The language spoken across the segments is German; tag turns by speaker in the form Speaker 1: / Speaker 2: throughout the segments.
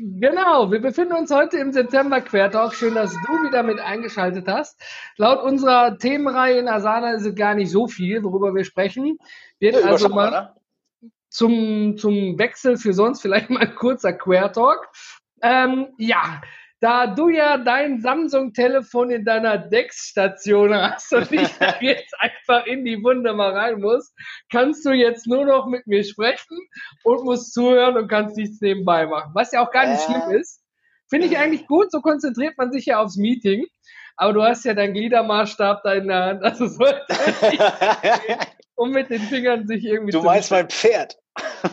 Speaker 1: Genau, wir befinden uns heute im September Quertalk. Schön, dass du wieder mit eingeschaltet hast. Laut unserer Themenreihe in Asana ist es gar nicht so viel, worüber wir sprechen. Wird
Speaker 2: Ja,
Speaker 1: also mal
Speaker 2: ne?
Speaker 1: zum, zum Wechsel für sonst vielleicht mal ein kurzer Quertalk. Ähm, ja, da du ja dein Samsung-Telefon in deiner Dex-Station hast und ich jetzt einfach in die Wunde mal rein muss, kannst du jetzt nur noch mit mir sprechen und musst zuhören und kannst nichts nebenbei machen. Was ja auch gar nicht
Speaker 2: Äh.
Speaker 1: schlimm ist. Finde ich eigentlich gut, so konzentriert man sich ja aufs Meeting. Aber du hast ja deinen Gliedermaßstab da in der Hand. Also sollte um mit den Fingern sich irgendwie
Speaker 2: du meinst mein Pferd.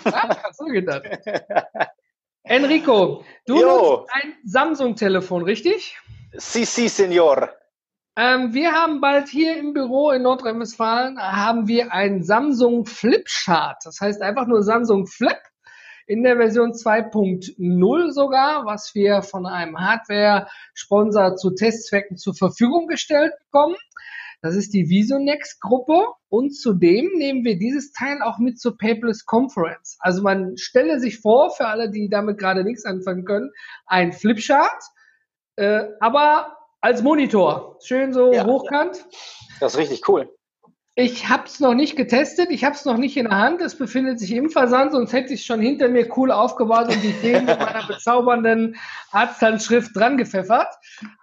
Speaker 1: Ah, hast du gedacht. Enrico, du
Speaker 2: Jo.
Speaker 1: nutzt ein Samsung-Telefon, richtig?
Speaker 2: Si, si, Senor.
Speaker 1: Ähm, wir haben bald hier im Büro in Nordrhein-Westfalen haben wir ein Samsung Flip Chart. Das heißt einfach nur Samsung Flip in der Version 2.0 sogar, was wir von einem Hardware-Sponsor zu Testzwecken zur Verfügung gestellt bekommen. Das ist die Visonex-Gruppe und zudem nehmen wir dieses Teil auch mit zur Paperless Conference. Also man stelle sich vor, für alle, die damit gerade nichts anfangen können, ein Flipchart, äh, aber als Monitor. Schön so
Speaker 2: Ja.
Speaker 1: hochkant.
Speaker 2: Das ist richtig cool.
Speaker 1: Ich habe es noch nicht getestet, ich habe es noch nicht in der Hand, es befindet sich im Versand, sonst hätte ich es schon hinter mir cool aufgebaut und die Themen mit meiner bezaubernden Arzthandschrift dran gepfeffert.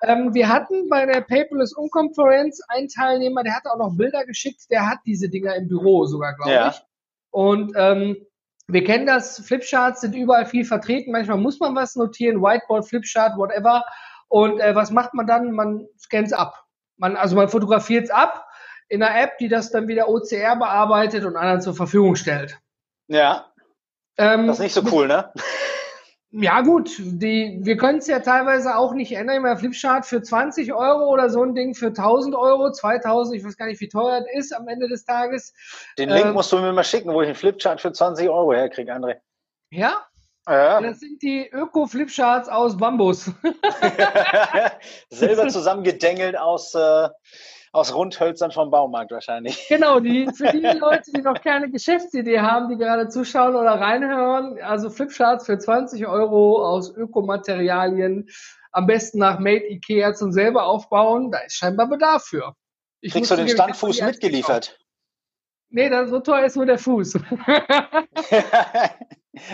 Speaker 1: Ähm, wir hatten bei der Paperless Unkonferenz einen Teilnehmer, der hat auch noch Bilder geschickt, der hat diese Dinger im Büro sogar, glaube
Speaker 2: Ja.
Speaker 1: ich. Und ähm, wir kennen das, Flipcharts sind überall viel vertreten, manchmal muss man was notieren, Whiteboard, Flipchart, whatever. Und äh, was macht man dann? Man scannt es ab. Man, also man fotografiert es ab in einer App, die das dann wieder OCR bearbeitet und anderen zur Verfügung stellt.
Speaker 2: Ja,
Speaker 1: Ähm,
Speaker 2: das ist nicht so cool, ne?
Speaker 1: Ja gut, die, wir können es ja teilweise auch nicht ändern. Ich meine, Flipchart für 20 Euro oder so ein Ding für 1000 Euro, 2000, ich weiß gar nicht, wie teuer das ist am Ende des Tages.
Speaker 2: Den Link
Speaker 1: Ähm,
Speaker 2: musst du mir mal schicken, wo ich einen Flipchart für 20 Euro herkriege, André.
Speaker 1: Ja,
Speaker 2: Ja.
Speaker 1: das sind die Öko-Flipcharts aus Bambus.
Speaker 2: Selber zusammengedengelt aus, äh, aus Rundhölzern vom Baumarkt wahrscheinlich.
Speaker 1: Genau, die, für die Leute, die noch keine Geschäftsidee haben, die gerade zuschauen oder reinhören, also Flipcharts für 20 Euro aus Ökomaterialien, am besten nach Made Ikea zum selber aufbauen, da ist scheinbar Bedarf für. Ich
Speaker 2: Kriegst du den Standfuß mitgeliefert?
Speaker 1: Nee, das, so teuer ist nur der Fuß.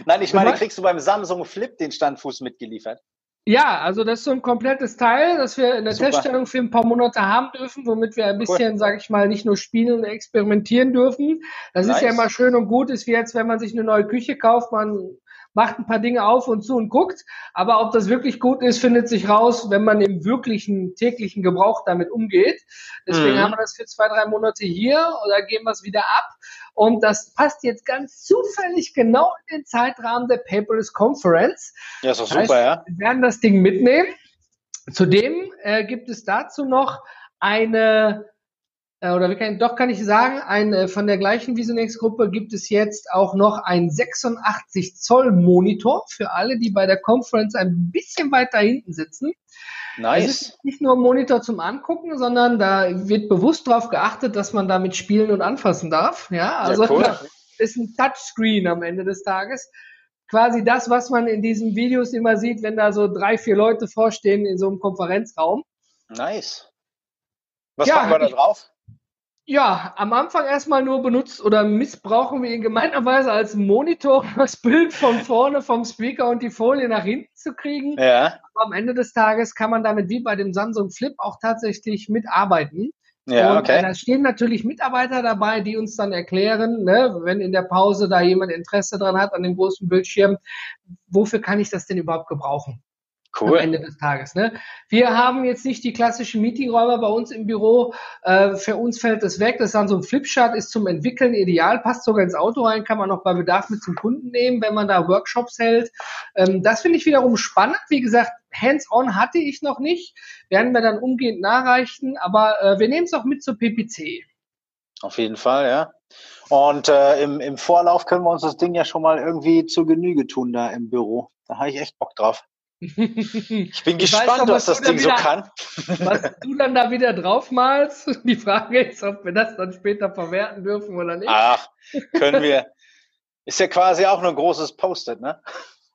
Speaker 2: Nein, ich meine, kriegst du beim Samsung Flip den Standfuß mitgeliefert?
Speaker 1: Ja, also das ist so ein komplettes Teil, das wir in der
Speaker 2: Super.
Speaker 1: Teststellung für ein paar Monate haben dürfen, womit wir ein bisschen, sage ich mal, nicht nur spielen und experimentieren dürfen. Das ist ja
Speaker 2: Nice.
Speaker 1: immer schön und gut, ist wie jetzt, wenn man sich eine neue Küche kauft, man macht ein paar Dinge auf und zu und guckt. Aber ob das wirklich gut ist, findet sich raus, wenn man im wirklichen täglichen Gebrauch damit umgeht. Deswegen
Speaker 2: Mhm.
Speaker 1: haben wir das für zwei, drei Monate hier oder geben wir es wieder ab. Und das passt jetzt ganz zufällig genau in den Zeitrahmen der Paperless Conference.
Speaker 2: Ja, ist doch
Speaker 1: Das heißt,
Speaker 2: super, ja.
Speaker 1: Wir werden das Ding mitnehmen. Zudem äh, gibt es dazu noch eine, äh, oder wie kann, doch kann ich sagen, ein, äh, von der gleichen Visonex-Gruppe gibt es jetzt auch noch ein 86 Zoll Monitor für alle, die bei der Conference ein bisschen weiter hinten sitzen. Es
Speaker 2: Nice.
Speaker 1: ist nicht nur ein Monitor zum Angucken, sondern da wird bewusst darauf geachtet, dass man damit spielen und anfassen darf. Ja, also
Speaker 2: ja, cool.
Speaker 1: ist ein Touchscreen am Ende des Tages. Quasi das, was man in diesen Videos immer sieht, wenn da so drei, vier Leute vorstehen in so einem Konferenzraum.
Speaker 2: Nice. Was
Speaker 1: Ja,
Speaker 2: packen wir da drauf?
Speaker 1: Ja, am Anfang erstmal nur benutzt oder missbrauchen wir ihn gemeinerweise als Monitor, um das Bild von vorne vom Speaker und die Folie nach hinten zu kriegen.
Speaker 2: Ja,
Speaker 1: Aber am Ende des Tages kann man damit wie bei dem Samsung Flip auch tatsächlich mitarbeiten.
Speaker 2: ja,
Speaker 1: und
Speaker 2: okay.
Speaker 1: da stehen natürlich Mitarbeiter dabei, die uns dann erklären, ne, wenn in der Pause da jemand Interesse dran hat an dem großen Bildschirm, wofür kann ich das denn überhaupt gebrauchen? Cool. Am Ende des Tages. Ne? Wir haben jetzt nicht die klassischen Meetingräume bei uns im Büro. Äh, für uns fällt das weg. Das ist dann so ein Flipchart, ist zum Entwickeln ideal, passt sogar ins Auto rein, kann man noch bei Bedarf mit zum Kunden nehmen, wenn man da Workshops hält. Ähm, das finde ich wiederum spannend. Wie gesagt, Hands-on hatte ich noch nicht. Werden wir dann umgehend nachreichen, aber äh, wir nehmen es auch mit zur PPC.
Speaker 2: Auf jeden Fall, ja. Und äh, im, im Vorlauf können wir uns das Ding ja schon mal irgendwie zur Genüge tun da im Büro. Da habe ich echt Bock drauf. Ich bin ich gespannt, noch, was, was das Ding wieder, so kann.
Speaker 1: Was du dann da wieder draufmalst. Die Frage ist, ob wir das dann später verwerten dürfen oder nicht.
Speaker 2: Ach, können wir. Ist ja quasi auch nur ein großes Post-it, ne?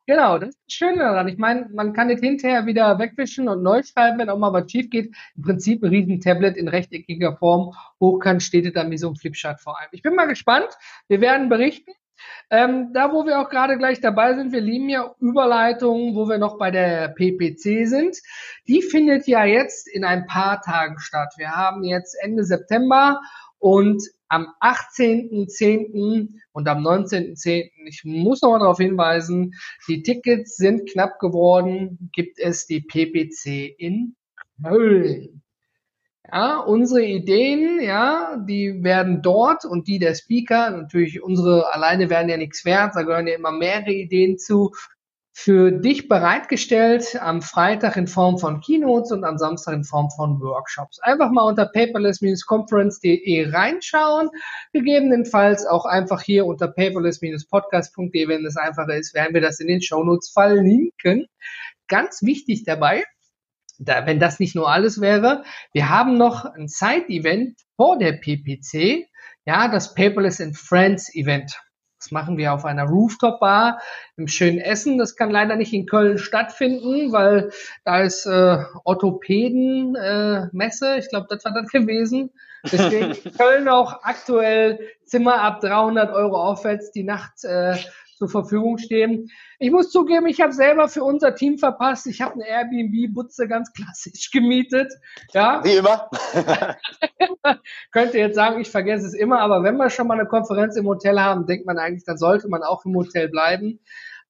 Speaker 1: Genau, das ist das Schöne daran. Ich meine, man kann es hinterher wieder wegwischen und neu schreiben, wenn auch mal was schief geht. Im Prinzip ein riesen Tablet in rechteckiger Form. Hochkant steht es dann wie so ein Flipchart vor allem. Ich bin mal gespannt. Wir werden berichten. Ähm, da, wo wir auch gerade gleich dabei sind, wir lieben ja Überleitungen, wo wir noch bei der PPC sind. Die findet ja jetzt in ein paar Tagen statt. Wir haben jetzt Ende September und am 18.10. und am 19.10. Ich muss noch mal darauf hinweisen, die Tickets sind knapp geworden, gibt es die PPC in Köln. Ja, unsere Ideen, ja, die werden dort und die der Speaker, natürlich unsere alleine werden ja nichts wert, da gehören ja immer mehrere Ideen zu, für dich bereitgestellt am Freitag in Form von Keynotes und am Samstag in Form von Workshops. Einfach mal unter paperless-conference.de reinschauen. Gegebenenfalls auch einfach hier unter paperless-podcast.de, wenn es einfacher ist, werden wir das in den Shownotes verlinken. Ganz wichtig dabei, da, wenn das nicht nur alles wäre, wir haben noch ein Side-Event vor der PPC, ja, das Paperless and Friends Event. Das machen wir auf einer Rooftop-Bar im schönen Essen. Das kann leider nicht in Köln stattfinden, weil da ist äh, Orthopäden-Messe. Äh, ich glaube, das war das gewesen. Deswegen in Köln auch aktuell Zimmer ab 300 Euro aufwärts die Nacht äh, zur Verfügung stehen. Ich muss zugeben, ich habe selber für unser Team verpasst. Ich habe eine Airbnb-Butze ganz klassisch gemietet. Ja.
Speaker 2: Wie immer.
Speaker 1: Könnte jetzt sagen, ich vergesse es immer, aber wenn wir schon mal eine Konferenz im Hotel haben, denkt man eigentlich, dann sollte man auch im Hotel bleiben.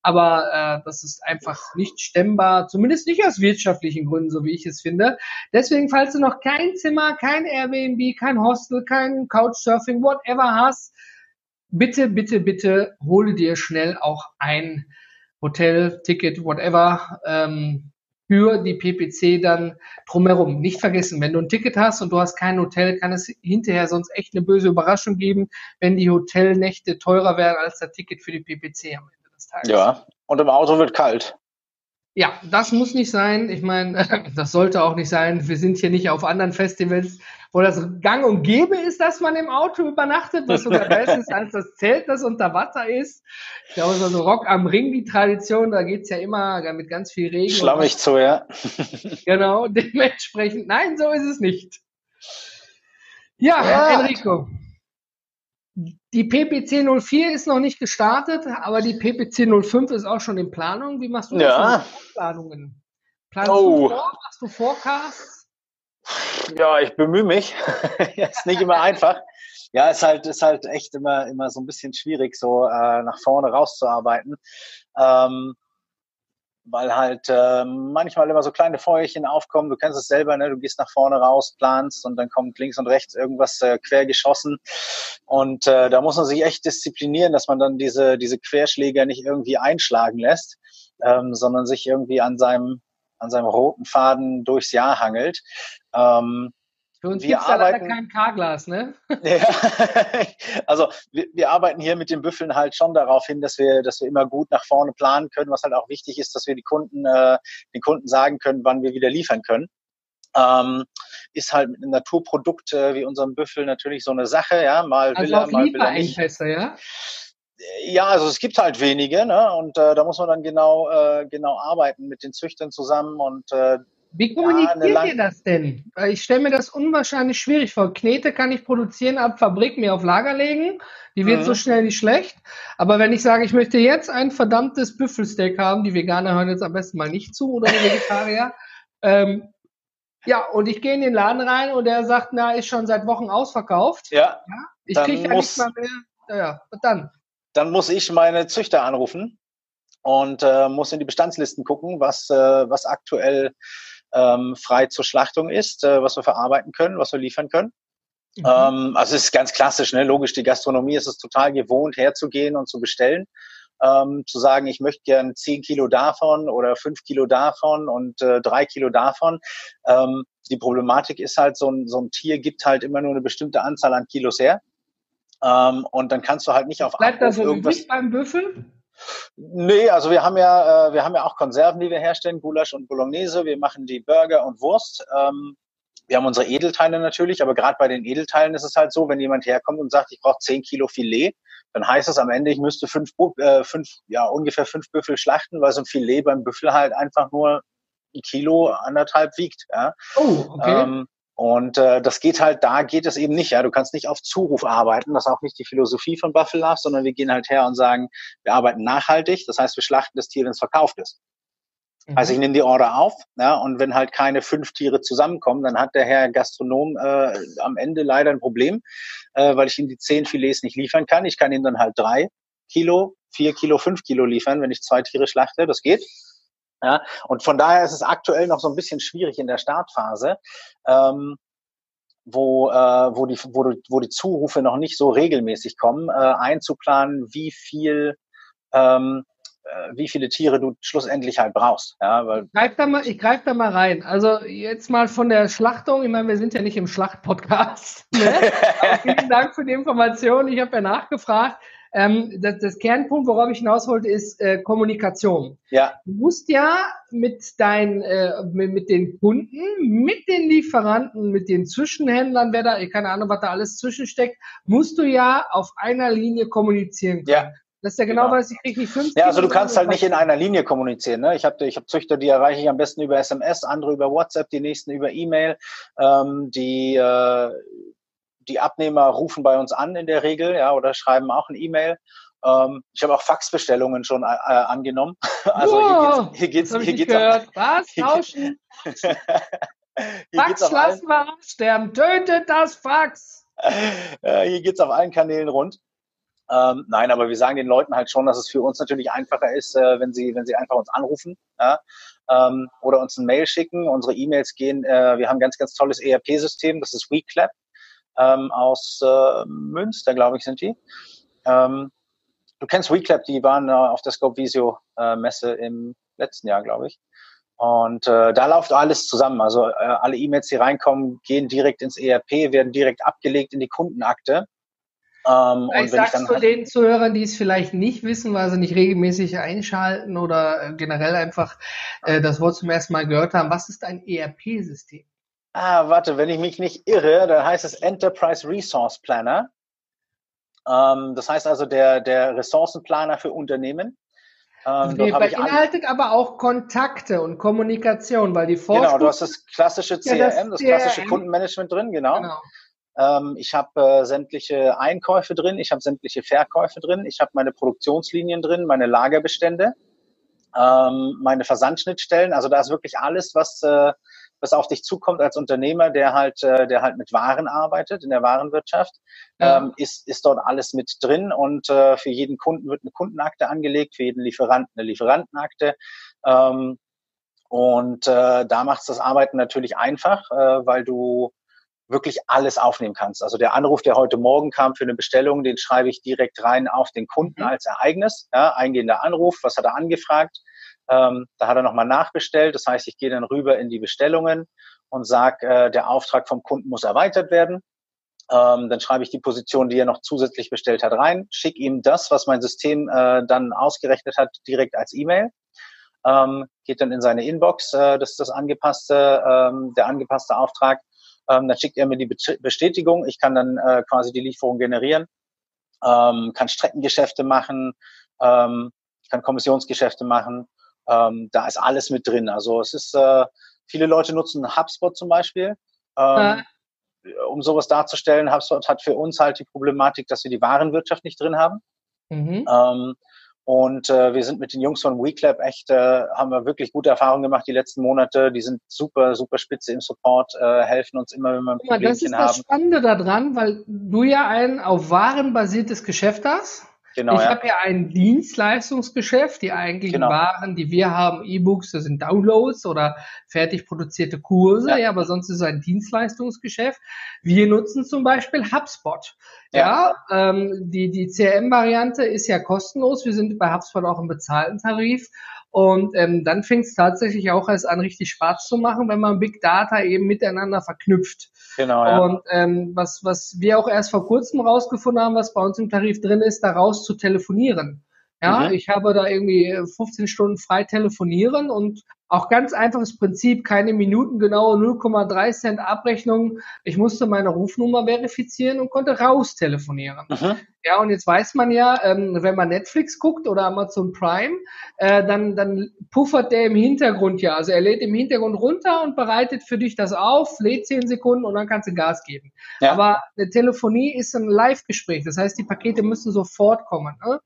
Speaker 1: Aber äh, das ist einfach nicht stemmbar, zumindest nicht aus wirtschaftlichen Gründen, so wie ich es finde. Deswegen, falls du noch kein Zimmer, kein Airbnb, kein Hostel, kein Couchsurfing, whatever hast, bitte, bitte, bitte hole dir schnell auch ein Hotel, Ticket, whatever, ähm, für die PPC dann drumherum. Nicht vergessen, wenn du ein Ticket hast und du hast kein Hotel, kann es hinterher sonst echt eine böse Überraschung geben, wenn die Hotelnächte teurer werden als das Ticket für die PPC am Ende des
Speaker 2: Tages. Ja, und im Auto wird kalt.
Speaker 1: Ja, das muss nicht sein. Ich meine, das sollte auch nicht sein. Wir sind hier nicht auf anderen Festivals, wo das gang und gäbe ist, dass man im Auto übernachtet, was sogar besser ist als das Zelt, das unter Wasser ist. Ich glaube, so Rock am Ring, die Tradition, da geht's ja immer mit ganz viel Regen.
Speaker 2: Schlammig zu, ja.
Speaker 1: genau, dementsprechend. Nein, so ist es nicht. Ja, ja. Enrico. Die PPC 04 ist noch nicht gestartet, aber die PPC 05 ist auch schon in Planung. Wie machst du
Speaker 2: ja.
Speaker 1: das Planungen? Planst oh. du vor? Machst du Forecasts?
Speaker 2: Ja, ich bemühe mich. ist nicht immer einfach. Ja, ist halt, ist halt echt immer, immer so ein bisschen schwierig, so äh, nach vorne rauszuarbeiten. Ähm, weil halt äh, manchmal immer so kleine Feuerchen aufkommen. Du kennst es selber, ne? Du gehst nach vorne raus, planst und dann kommt links und rechts irgendwas äh, quer geschossen. Und äh, da muss man sich echt disziplinieren, dass man dann diese, diese Querschläger nicht irgendwie einschlagen lässt, ähm, sondern sich irgendwie an seinem, an seinem roten Faden durchs Jahr hangelt. Ähm,
Speaker 1: für uns gibt es ja leider kein K-Glas, ne?
Speaker 2: Ja, also wir, wir, arbeiten hier mit den Büffeln halt schon darauf hin, dass wir, dass wir immer gut nach vorne planen können, was halt auch wichtig ist, dass wir die Kunden, äh, den Kunden sagen können, wann wir wieder liefern können. Ähm, ist halt mit einem Naturprodukt äh, wie unserem Büffel natürlich so eine Sache, ja, mal
Speaker 1: also will er, mal will er nicht. Ja?
Speaker 2: Ja, also es gibt halt wenige, ne? Und äh, da muss man dann genau, äh, genau arbeiten mit den Züchtern zusammen und äh,
Speaker 1: wie kommuniziert ja, ihr das denn? Ich stelle mir das unwahrscheinlich schwierig vor. Knete kann ich produzieren, ab Fabrik mir auf Lager legen. Die wird mhm. so schnell nicht schlecht. Aber wenn ich sage, ich möchte jetzt ein verdammtes Büffelsteak haben, die Veganer hören jetzt am besten mal nicht zu oder die Vegetarier. ähm, ja, und ich gehe in den Laden rein und der sagt, na, ist schon seit Wochen ausverkauft.
Speaker 2: Ja.
Speaker 1: ja ich kriege ja nicht mal mehr. Ja, ja, und dann?
Speaker 2: Dann muss ich meine Züchter anrufen und äh, muss in die Bestandslisten gucken, was, äh, was aktuell ähm, frei zur Schlachtung ist, äh, was wir verarbeiten können, was wir liefern können. Mhm. Ähm, also es ist ganz klassisch, ne? logisch, die Gastronomie ist es total gewohnt, herzugehen und zu bestellen. Ähm, zu sagen, ich möchte gern zehn Kilo davon oder fünf Kilo davon und äh, drei Kilo davon. Ähm, die Problematik ist halt, so ein, so ein Tier gibt halt immer nur eine bestimmte Anzahl an Kilos her. Ähm, und dann kannst du halt nicht auf
Speaker 1: Bleibt Abruf da so irgendwas beim Büffel?
Speaker 2: Nee, also wir haben ja, äh, wir haben ja auch Konserven, die wir herstellen, Gulasch und Bolognese. Wir machen die Burger und Wurst. Ähm, wir haben unsere Edelteile natürlich, aber gerade bei den Edelteilen ist es halt so, wenn jemand herkommt und sagt, ich brauche zehn Kilo Filet, dann heißt es am Ende, ich müsste fünf, äh, fünf, ja ungefähr fünf Büffel schlachten, weil so ein Filet beim Büffel halt einfach nur ein Kilo anderthalb wiegt. Ja.
Speaker 1: Oh, okay. Ähm,
Speaker 2: und äh, das geht halt, da geht es eben nicht. Ja, du kannst nicht auf Zuruf arbeiten. Das ist auch nicht die Philosophie von Buffalo Love, sondern wir gehen halt her und sagen, wir arbeiten nachhaltig. Das heißt, wir schlachten das Tier, wenn es verkauft ist. Mhm. Also ich nehme die Order auf, ja, und wenn halt keine fünf Tiere zusammenkommen, dann hat der Herr Gastronom äh, am Ende leider ein Problem, äh, weil ich ihm die zehn Filets nicht liefern kann. Ich kann ihm dann halt drei Kilo, vier Kilo, fünf Kilo liefern, wenn ich zwei Tiere schlachte. Das geht. Ja, und von daher ist es aktuell noch so ein bisschen schwierig in der Startphase, ähm, wo, äh, wo, die, wo, wo die Zurufe noch nicht so regelmäßig kommen, äh, einzuplanen, wie viel ähm, äh, wie viele Tiere du schlussendlich halt brauchst. Ja, weil
Speaker 1: ich greife da, mal, greif da mal rein. Also jetzt mal von der Schlachtung. Ich meine, wir sind ja nicht im Schlachtpodcast. Ne? vielen Dank für die Information. Ich habe ja nachgefragt. Ähm, das, das Kernpunkt, worauf ich hinaus wollte, ist äh, Kommunikation.
Speaker 2: Ja.
Speaker 1: Du musst ja mit deinen, äh, mit, mit, den Kunden, mit den Lieferanten, mit den Zwischenhändlern, wer da, keine Ahnung, was da alles zwischensteckt, musst du ja auf einer Linie kommunizieren
Speaker 2: können. Ja.
Speaker 1: Dass der genau, genau. weiß, ich kriege nicht fünf.
Speaker 2: Ja, also du kannst halt nicht in einer Linie kommunizieren. Ne? Ich habe ich hab Züchter, die erreiche ich am besten über SMS, andere über WhatsApp, die nächsten über E-Mail. Ähm, die äh, die Abnehmer rufen bei uns an in der Regel, ja, oder schreiben auch ein E-Mail. Ähm, ich habe auch Faxbestellungen schon äh, angenommen.
Speaker 1: Also wow, hier geht's, hier geht's, hier geht's gehört. Auch, Was? Tauschen? Fax lassen wir sterben. Tötet das Fax.
Speaker 2: Äh, hier geht's auf allen Kanälen rund. Ähm, nein, aber wir sagen den Leuten halt schon, dass es für uns natürlich einfacher ist, äh, wenn sie, wenn sie einfach uns anrufen ja, ähm, oder uns ein Mail schicken. Unsere E-Mails gehen, äh, wir haben ein ganz, ganz tolles ERP-System, das ist WeClap ähm, aus äh, Münster, glaube ich, sind die. Ähm, du kennst WeClap, die waren äh, auf der Scope Visio äh, Messe im letzten Jahr, glaube ich. Und äh, da läuft alles zusammen. Also äh, alle E-Mails, die reinkommen, gehen direkt ins ERP, werden direkt abgelegt in die Kundenakte.
Speaker 1: Ähm, ich sag's zu den Zuhörern, die es vielleicht nicht wissen, weil sie nicht regelmäßig einschalten oder äh, generell einfach äh, das Wort zum ersten Mal gehört haben. Was ist ein ERP-System?
Speaker 2: Ah, warte, wenn ich mich nicht irre, dann heißt es Enterprise Resource Planner. Ähm, das heißt also der, der Ressourcenplaner für Unternehmen.
Speaker 1: Ähm, beinhaltet aber auch Kontakte und Kommunikation, weil die
Speaker 2: Forschung... Genau, du hast das klassische CRM, ja, das, das, klassische CRM. Kundenmanagement drin, genau. genau. Ähm, ich habe äh, sämtliche Einkäufe drin, ich habe sämtliche Verkäufe drin, ich habe meine Produktionslinien drin, meine Lagerbestände, ähm, meine Versandschnittstellen. Also da ist wirklich alles, was äh, was auf dich zukommt als Unternehmer, der halt, äh, der halt mit Waren arbeitet in der Warenwirtschaft, ja. ähm, ist, ist dort alles mit drin und äh, für jeden Kunden wird eine Kundenakte angelegt, für jeden Lieferanten eine Lieferantenakte. Ähm, und äh, da macht es das Arbeiten natürlich einfach, äh, weil du wirklich alles aufnehmen kannst. Also der Anruf, der heute Morgen kam für eine Bestellung, den schreibe ich direkt rein auf den Kunden mhm. als Ereignis. Ja, eingehender Anruf, was hat er angefragt? Ähm, da hat er nochmal nachbestellt. Das heißt, ich gehe dann rüber in die Bestellungen und sage, äh, der Auftrag vom Kunden muss erweitert werden. Ähm, dann schreibe ich die Position, die er noch zusätzlich bestellt hat, rein, schicke ihm das, was mein System äh, dann ausgerechnet hat, direkt als E-Mail. Ähm, geht dann in seine Inbox, äh, das ist das angepasste, ähm, der angepasste Auftrag. Ähm, dann schickt er mir die Bestätigung. Ich kann dann äh, quasi die Lieferung generieren, ähm, kann Streckengeschäfte machen, ähm, kann Kommissionsgeschäfte machen ähm, da ist alles mit drin. Also es ist, äh, viele Leute nutzen HubSpot zum Beispiel. Ähm, ja. Um sowas darzustellen, HubSpot hat für uns halt die Problematik, dass wir die Warenwirtschaft nicht drin haben. Mhm. Ähm, und äh, wir sind mit den Jungs von WeClap echt, äh, haben wir wirklich gute Erfahrungen gemacht die letzten Monate. Die sind super, super spitze im Support, äh, helfen uns immer, wenn wir ein
Speaker 1: Problemchen haben. Das ist das Spannende daran, weil du ja ein auf Waren basiertes Geschäft hast. Genau, ich ja. habe ja ein Dienstleistungsgeschäft, die eigentlichen genau. Waren, die wir haben, E-Books, das sind Downloads oder fertig produzierte Kurse, ja. ja, aber sonst ist es ein Dienstleistungsgeschäft. Wir nutzen zum Beispiel HubSpot. Ja, ja ähm, die, die CRM-Variante ist ja kostenlos. Wir sind bei HubSpot auch im bezahlten Tarif. Und ähm, dann fängt es tatsächlich auch erst an, richtig Spaß zu machen, wenn man Big Data eben miteinander verknüpft. Genau. Ja. Und ähm, was, was wir auch erst vor kurzem rausgefunden haben, was bei uns im Tarif drin ist, daraus zu telefonieren. Ja, mhm. ich habe da irgendwie 15 Stunden frei telefonieren und auch ganz einfaches Prinzip, keine Minuten genaue 0,3 Cent Abrechnung. Ich musste meine Rufnummer verifizieren und konnte raus telefonieren. Mhm. Ja, und jetzt weiß man ja, ähm, wenn man Netflix guckt oder Amazon Prime, äh, dann, dann puffert der im Hintergrund ja. Also er lädt im Hintergrund runter und bereitet für dich das auf, lädt 10 Sekunden und dann kannst du Gas geben. Ja. Aber eine Telefonie ist ein Live-Gespräch. Das heißt, die Pakete müssen sofort kommen. Ne?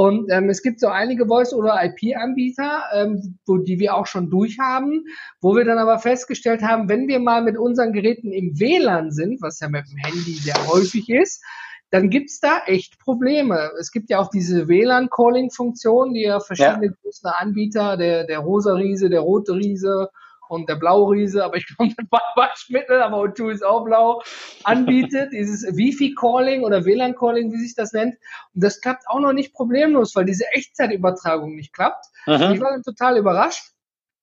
Speaker 1: Und ähm, es gibt so einige Voice- oder IP-Anbieter, ähm, wo, die wir auch schon durchhaben, wo wir dann aber festgestellt haben, wenn wir mal mit unseren Geräten im WLAN sind, was ja mit dem Handy sehr häufig ist, dann gibt's da echt Probleme. Es gibt ja auch diese WLAN-Calling-Funktion, die ja verschiedene ja. große Anbieter, der, der rosa Riese, der rote Riese und der blaue Riese, aber ich komme mit Waschmittel, aber O2 ist auch blau, anbietet, dieses Wifi-Calling oder WLAN-Calling, wie sich das nennt. Und das klappt auch noch nicht problemlos, weil diese Echtzeitübertragung nicht klappt. Mhm. Ich war dann total überrascht.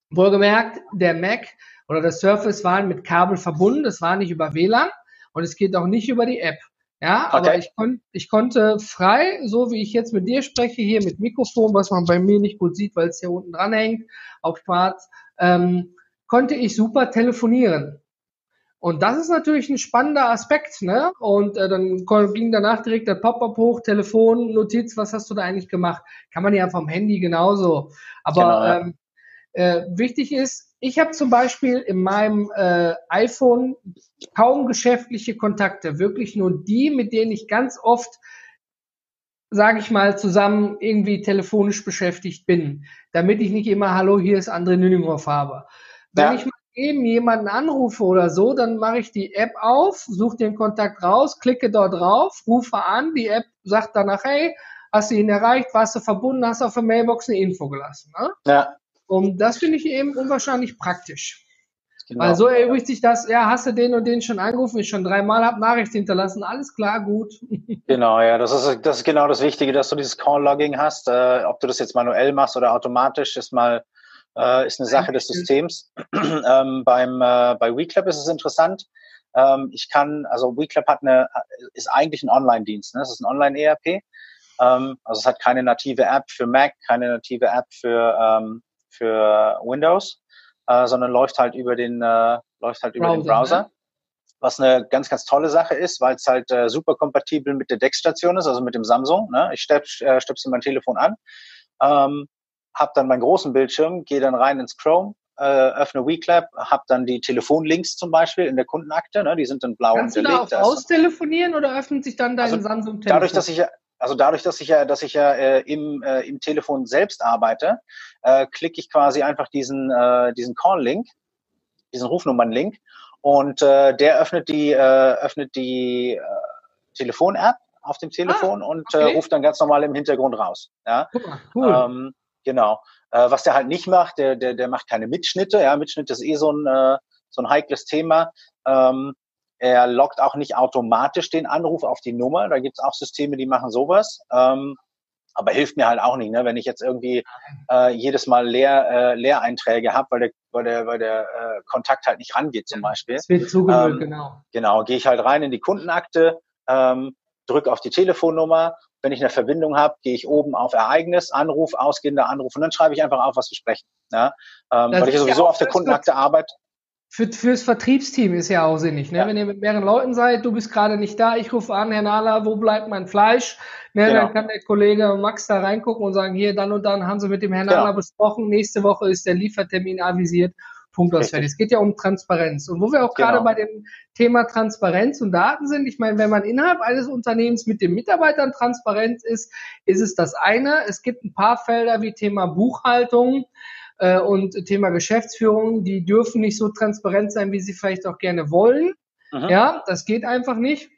Speaker 1: Wohlgemerkt, der Mac oder der Surface waren mit Kabel verbunden, das war nicht über WLAN und es geht auch nicht über die App. Ja, okay. aber ich, kon ich konnte frei, so wie ich jetzt mit dir spreche, hier mit Mikrofon, was man bei mir nicht gut sieht, weil es hier unten dran hängt, auf schwarz, ähm, konnte ich super telefonieren. Und das ist natürlich ein spannender Aspekt, ne? Und äh, dann ging danach direkt der Pop-up hoch, Telefon, Notiz, was hast du da eigentlich gemacht? Kann man ja vom Handy genauso. Aber genau, ähm, äh, wichtig ist, ich habe zum Beispiel in meinem äh, iPhone kaum geschäftliche Kontakte, wirklich nur die, mit denen ich ganz oft, sage ich mal, zusammen irgendwie telefonisch beschäftigt bin, damit ich nicht immer Hallo, hier ist André Nüninghoff habe. Wenn ja. ich mal eben jemanden anrufe oder so, dann mache ich die App auf, suche den Kontakt raus, klicke dort drauf, rufe an, die App sagt danach, hey, hast du ihn erreicht, warst du verbunden, hast auf der Mailbox eine Info gelassen. Ne? Ja. Und das finde ich eben unwahrscheinlich praktisch. Genau. Weil so erübrigt sich das, ja, hast du den und den schon angerufen, ich schon dreimal habe Nachricht hinterlassen, alles klar, gut.
Speaker 2: Genau, ja, das ist, das ist genau das Wichtige, dass du dieses Call-Logging hast. Äh, ob du das jetzt manuell machst oder automatisch, ist mal äh, ist eine Sache des Systems. ähm, beim, äh, bei WeClap ist es interessant. Ähm, ich kann, also WeClap hat eine, ist eigentlich ein Online-Dienst, ne? Es ist ein Online-ERP. Ähm, also es hat keine native App für Mac, keine native App für, ähm, für Windows, äh, sondern läuft halt über den, äh, läuft halt über Browser, den Browser. Ne? Was eine ganz, ganz tolle Sache ist, weil es halt äh, super kompatibel mit der DeX-Station ist, also mit dem Samsung. Ne? Ich stöpsel äh, stöpsel mein Telefon an, ähm, habe dann meinen großen Bildschirm, gehe dann rein ins Chrome, äh, öffne WeClap, habe dann die Telefonlinks zum Beispiel in der Kundenakte, ne, die sind dann blau
Speaker 1: Kannst unterlegt. Kannst du da auch austelefonieren oder öffnet sich dann dein
Speaker 2: also
Speaker 1: Samsung-Telefon?
Speaker 2: Dadurch, dass ich ja also dadurch, dass ich ja, dass ich ja äh, im, äh, im Telefon selbst arbeite, äh, klicke ich quasi einfach diesen, äh, diesen Call-Link, diesen Rufnummern-Link und äh, der öffnet die, äh, öffnet die äh, Telefon-App auf dem Telefon ah, und äh, okay. äh, ruft dann ganz normal im Hintergrund raus. Ja? Cool. Ähm, genau. Äh, was der halt nicht macht, der, der, der macht keine Mitschnitte. Ja, Mitschnitte ist eh so ein, äh, so ein heikles Thema. Ähm, er lockt auch nicht automatisch den Anruf auf die Nummer. Da gibt's auch Systeme, die machen sowas. Ähm, aber hilft mir halt auch nicht, ne? wenn ich jetzt irgendwie äh, jedes Mal Leer, äh, Leereinträge habe, weil der, weil der, weil der äh, Kontakt halt nicht rangeht zum Beispiel.
Speaker 1: Es wird zugehört, ähm, genau.
Speaker 2: Genau, gehe ich halt rein in die Kundenakte, ähm, drücke auf die Telefonnummer. Wenn ich eine Verbindung habe, gehe ich oben auf Ereignis, Anruf, ausgehender Anruf und dann schreibe ich einfach auf, was wir sprechen. Ja? Ähm, weil ich ja sowieso auf der Kundenakte arbeite
Speaker 1: für, fürs Vertriebsteam ist ja auch sinnig. Ne? Ja. Wenn ihr mit mehreren Leuten seid, du bist gerade nicht da, ich rufe an, Herr Nahler, wo bleibt mein Fleisch? Ne? Genau. Dann kann der Kollege Max da reingucken und sagen, hier, dann und dann haben sie mit dem Herrn genau. Nahler besprochen, nächste Woche ist der Liefertermin avisiert. Punkt aus fertig. Es geht ja um Transparenz. Und wo wir auch genau. gerade bei dem Thema Transparenz und Daten sind, ich meine, wenn man innerhalb eines Unternehmens mit den Mitarbeitern transparent ist, ist es das eine. Es gibt ein paar Felder wie Thema Buchhaltung, äh, und Thema Geschäftsführung, die dürfen nicht so transparent sein, wie sie vielleicht auch gerne wollen. Aha. Ja, das geht einfach nicht.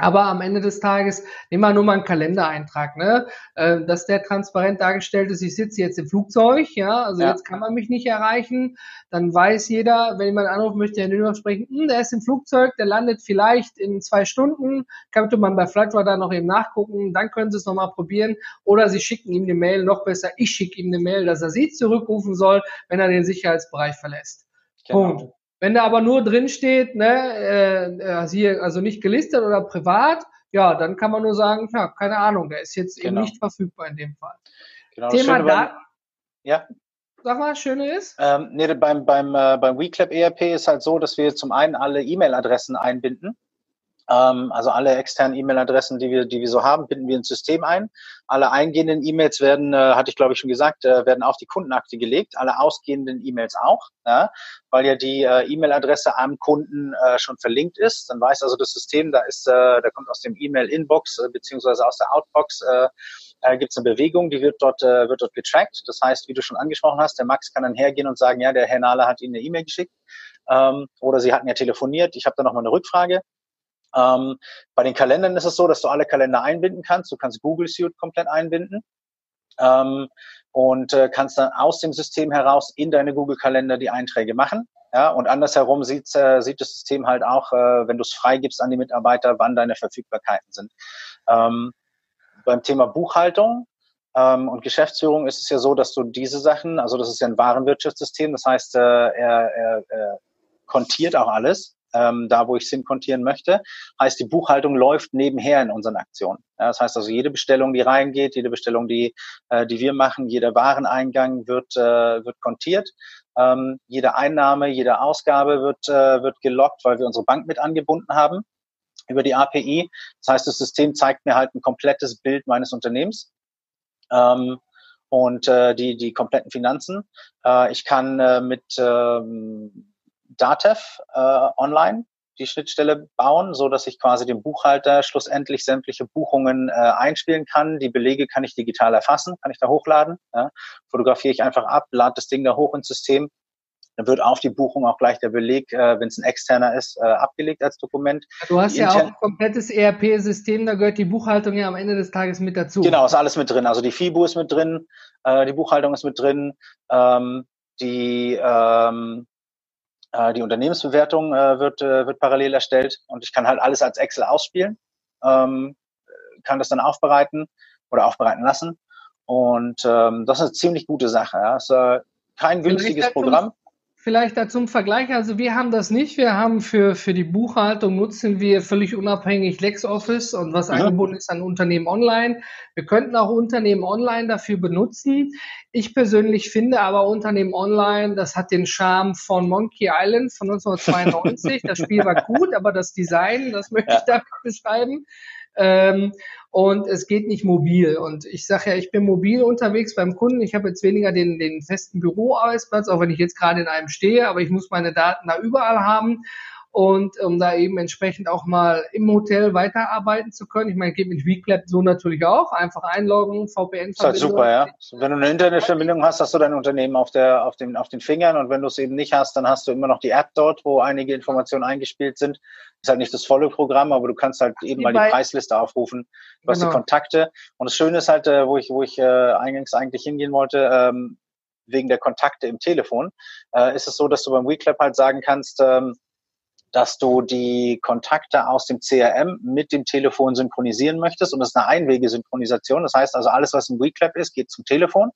Speaker 1: Aber am Ende des Tages, nehmen wir nur mal einen Kalendereintrag, ne? Äh, dass der transparent dargestellt ist, ich sitze jetzt im Flugzeug, ja, also ja. jetzt kann man mich nicht erreichen. Dann weiß jeder, wenn jemand anrufen möchte, Herr Nürnberg sprechen, hm, der ist im Flugzeug, der landet vielleicht in zwei Stunden, könnte man bei Flightradar noch eben nachgucken, dann können Sie es nochmal probieren. Oder Sie schicken ihm eine Mail, noch besser, ich schicke ihm eine Mail, dass er Sie zurückrufen soll, wenn er den Sicherheitsbereich verlässt. Genau. Punkt. Wenn da aber nur drin steht, ne, äh, hier, also nicht gelistet oder privat, ja, dann kann man nur sagen, ja, keine Ahnung, der ist jetzt genau. eben nicht verfügbar in dem Fall. Genau, Thema Daten. Ja. Sag mal, schöne ist?
Speaker 2: Ähm, nee, beim, beim, äh, beim WeClap ERP ist halt so, dass wir zum einen alle E-Mail-Adressen einbinden. Ähm, also alle externen E-Mail-Adressen, die wir, die wir so haben, binden wir ins System ein. Alle eingehenden E-Mails werden, äh, hatte ich glaube ich schon gesagt, äh, werden auf die Kundenakte gelegt. Alle ausgehenden E-Mails auch, ja, weil ja die äh, E-Mail-Adresse am Kunden äh, schon verlinkt ist. Dann weiß also das System, da ist, äh, da kommt aus dem E-Mail-Inbox äh, beziehungsweise aus der Outbox äh, gibt es eine Bewegung, die wird dort, äh, wird dort getrackt. Das heißt, wie du schon angesprochen hast, der Max kann dann hergehen und sagen, ja, der Herr Nahler hat Ihnen eine E-Mail geschickt ähm, oder Sie hatten ja telefoniert, ich habe da nochmal eine Rückfrage. Ähm, bei den Kalendern ist es so, dass du alle Kalender einbinden kannst. Du kannst Google Suite komplett einbinden ähm, und äh, kannst dann aus dem System heraus in deine Google Kalender die Einträge machen. Ja, und andersherum sieht, äh, sieht das System halt auch, äh, wenn du es freigibst an die Mitarbeiter, wann deine Verfügbarkeiten sind. Ähm, beim Thema Buchhaltung ähm, und Geschäftsführung ist es ja so, dass du diese Sachen, also das ist ja ein Warenwirtschaftssystem, das heißt, äh, er, er, er kontiert auch alles ähm, da wo ich es kontieren möchte. Heißt, die Buchhaltung läuft nebenher in unseren Aktionen. Ja, das heißt also, jede Bestellung, die reingeht, jede Bestellung, die, äh, die wir machen, jeder Wareneingang wird, äh, wird kontiert. Ähm, jede Einnahme, jede Ausgabe wird, äh, wird gelockt, weil wir unsere Bank mit angebunden haben über die API. Das heißt, das System zeigt mir halt ein komplettes Bild meines Unternehmens. Ähm, und äh, die, die kompletten Finanzen. Äh, ich kann äh, mit ähm, Datev äh, online die Schnittstelle bauen, so dass ich quasi dem Buchhalter schlussendlich sämtliche Buchungen äh, einspielen kann. Die Belege kann ich digital erfassen, kann ich da hochladen. Ja. Fotografiere ich einfach ab, lade das Ding da hoch ins System. Dann wird auf die Buchung auch gleich der Beleg, äh, wenn es ein externer ist, äh, abgelegt als Dokument.
Speaker 1: Du hast ja auch ein komplettes ERP-System, da gehört die Buchhaltung ja am Ende des Tages mit dazu.
Speaker 2: Genau, ist alles mit drin. Also die FIBU ist mit drin, äh, die Buchhaltung ist mit drin, ähm, die ähm, äh, die Unternehmensbewertung äh, wird, äh, wird parallel erstellt und ich kann halt alles als Excel ausspielen, ähm, kann das dann aufbereiten oder aufbereiten lassen. Und ähm, das ist eine ziemlich gute Sache. Ja. Ist äh, kein günstiges Programm.
Speaker 1: Vielleicht da zum Vergleich, also wir haben das nicht. Wir haben für, für die Buchhaltung nutzen wir völlig unabhängig LexOffice und was ja. angeboten ist an Unternehmen online. Wir könnten auch Unternehmen online dafür benutzen. Ich persönlich finde aber Unternehmen online, das hat den Charme von Monkey Island von 1992. das Spiel war gut, aber das Design, das möchte ja. ich da beschreiben. Ähm, und es geht nicht mobil. Und ich sage ja, ich bin mobil unterwegs beim Kunden. Ich habe jetzt weniger den, den festen Büroarbeitsplatz, auch wenn ich jetzt gerade in einem stehe, aber ich muss meine Daten da überall haben und um da eben entsprechend auch mal im Hotel weiterarbeiten zu können. Ich meine, geht mit WeClap so natürlich auch. Einfach einloggen, VPN-Verbindung.
Speaker 2: Ist halt super, ja. Wenn du eine Internetverbindung hast, hast du dein Unternehmen auf, der, auf, den, auf den Fingern und wenn du es eben nicht hast, dann hast du immer noch die App dort, wo einige Informationen eingespielt sind. Ist halt nicht das volle Programm, aber du kannst halt eben mal die Preisliste aufrufen. Du hast die genau. Kontakte. Und das Schöne ist halt, äh, wo ich, wo ich äh, eingangs eigentlich hingehen wollte, ähm, wegen der Kontakte im Telefon, äh, ist es so, dass du beim WeClap halt sagen kannst, ähm, dass du die Kontakte aus dem CRM mit dem Telefon synchronisieren möchtest. Und das ist eine Einwegesynchronisation. Das heißt also, alles, was im WeClap ist, geht zum Telefon.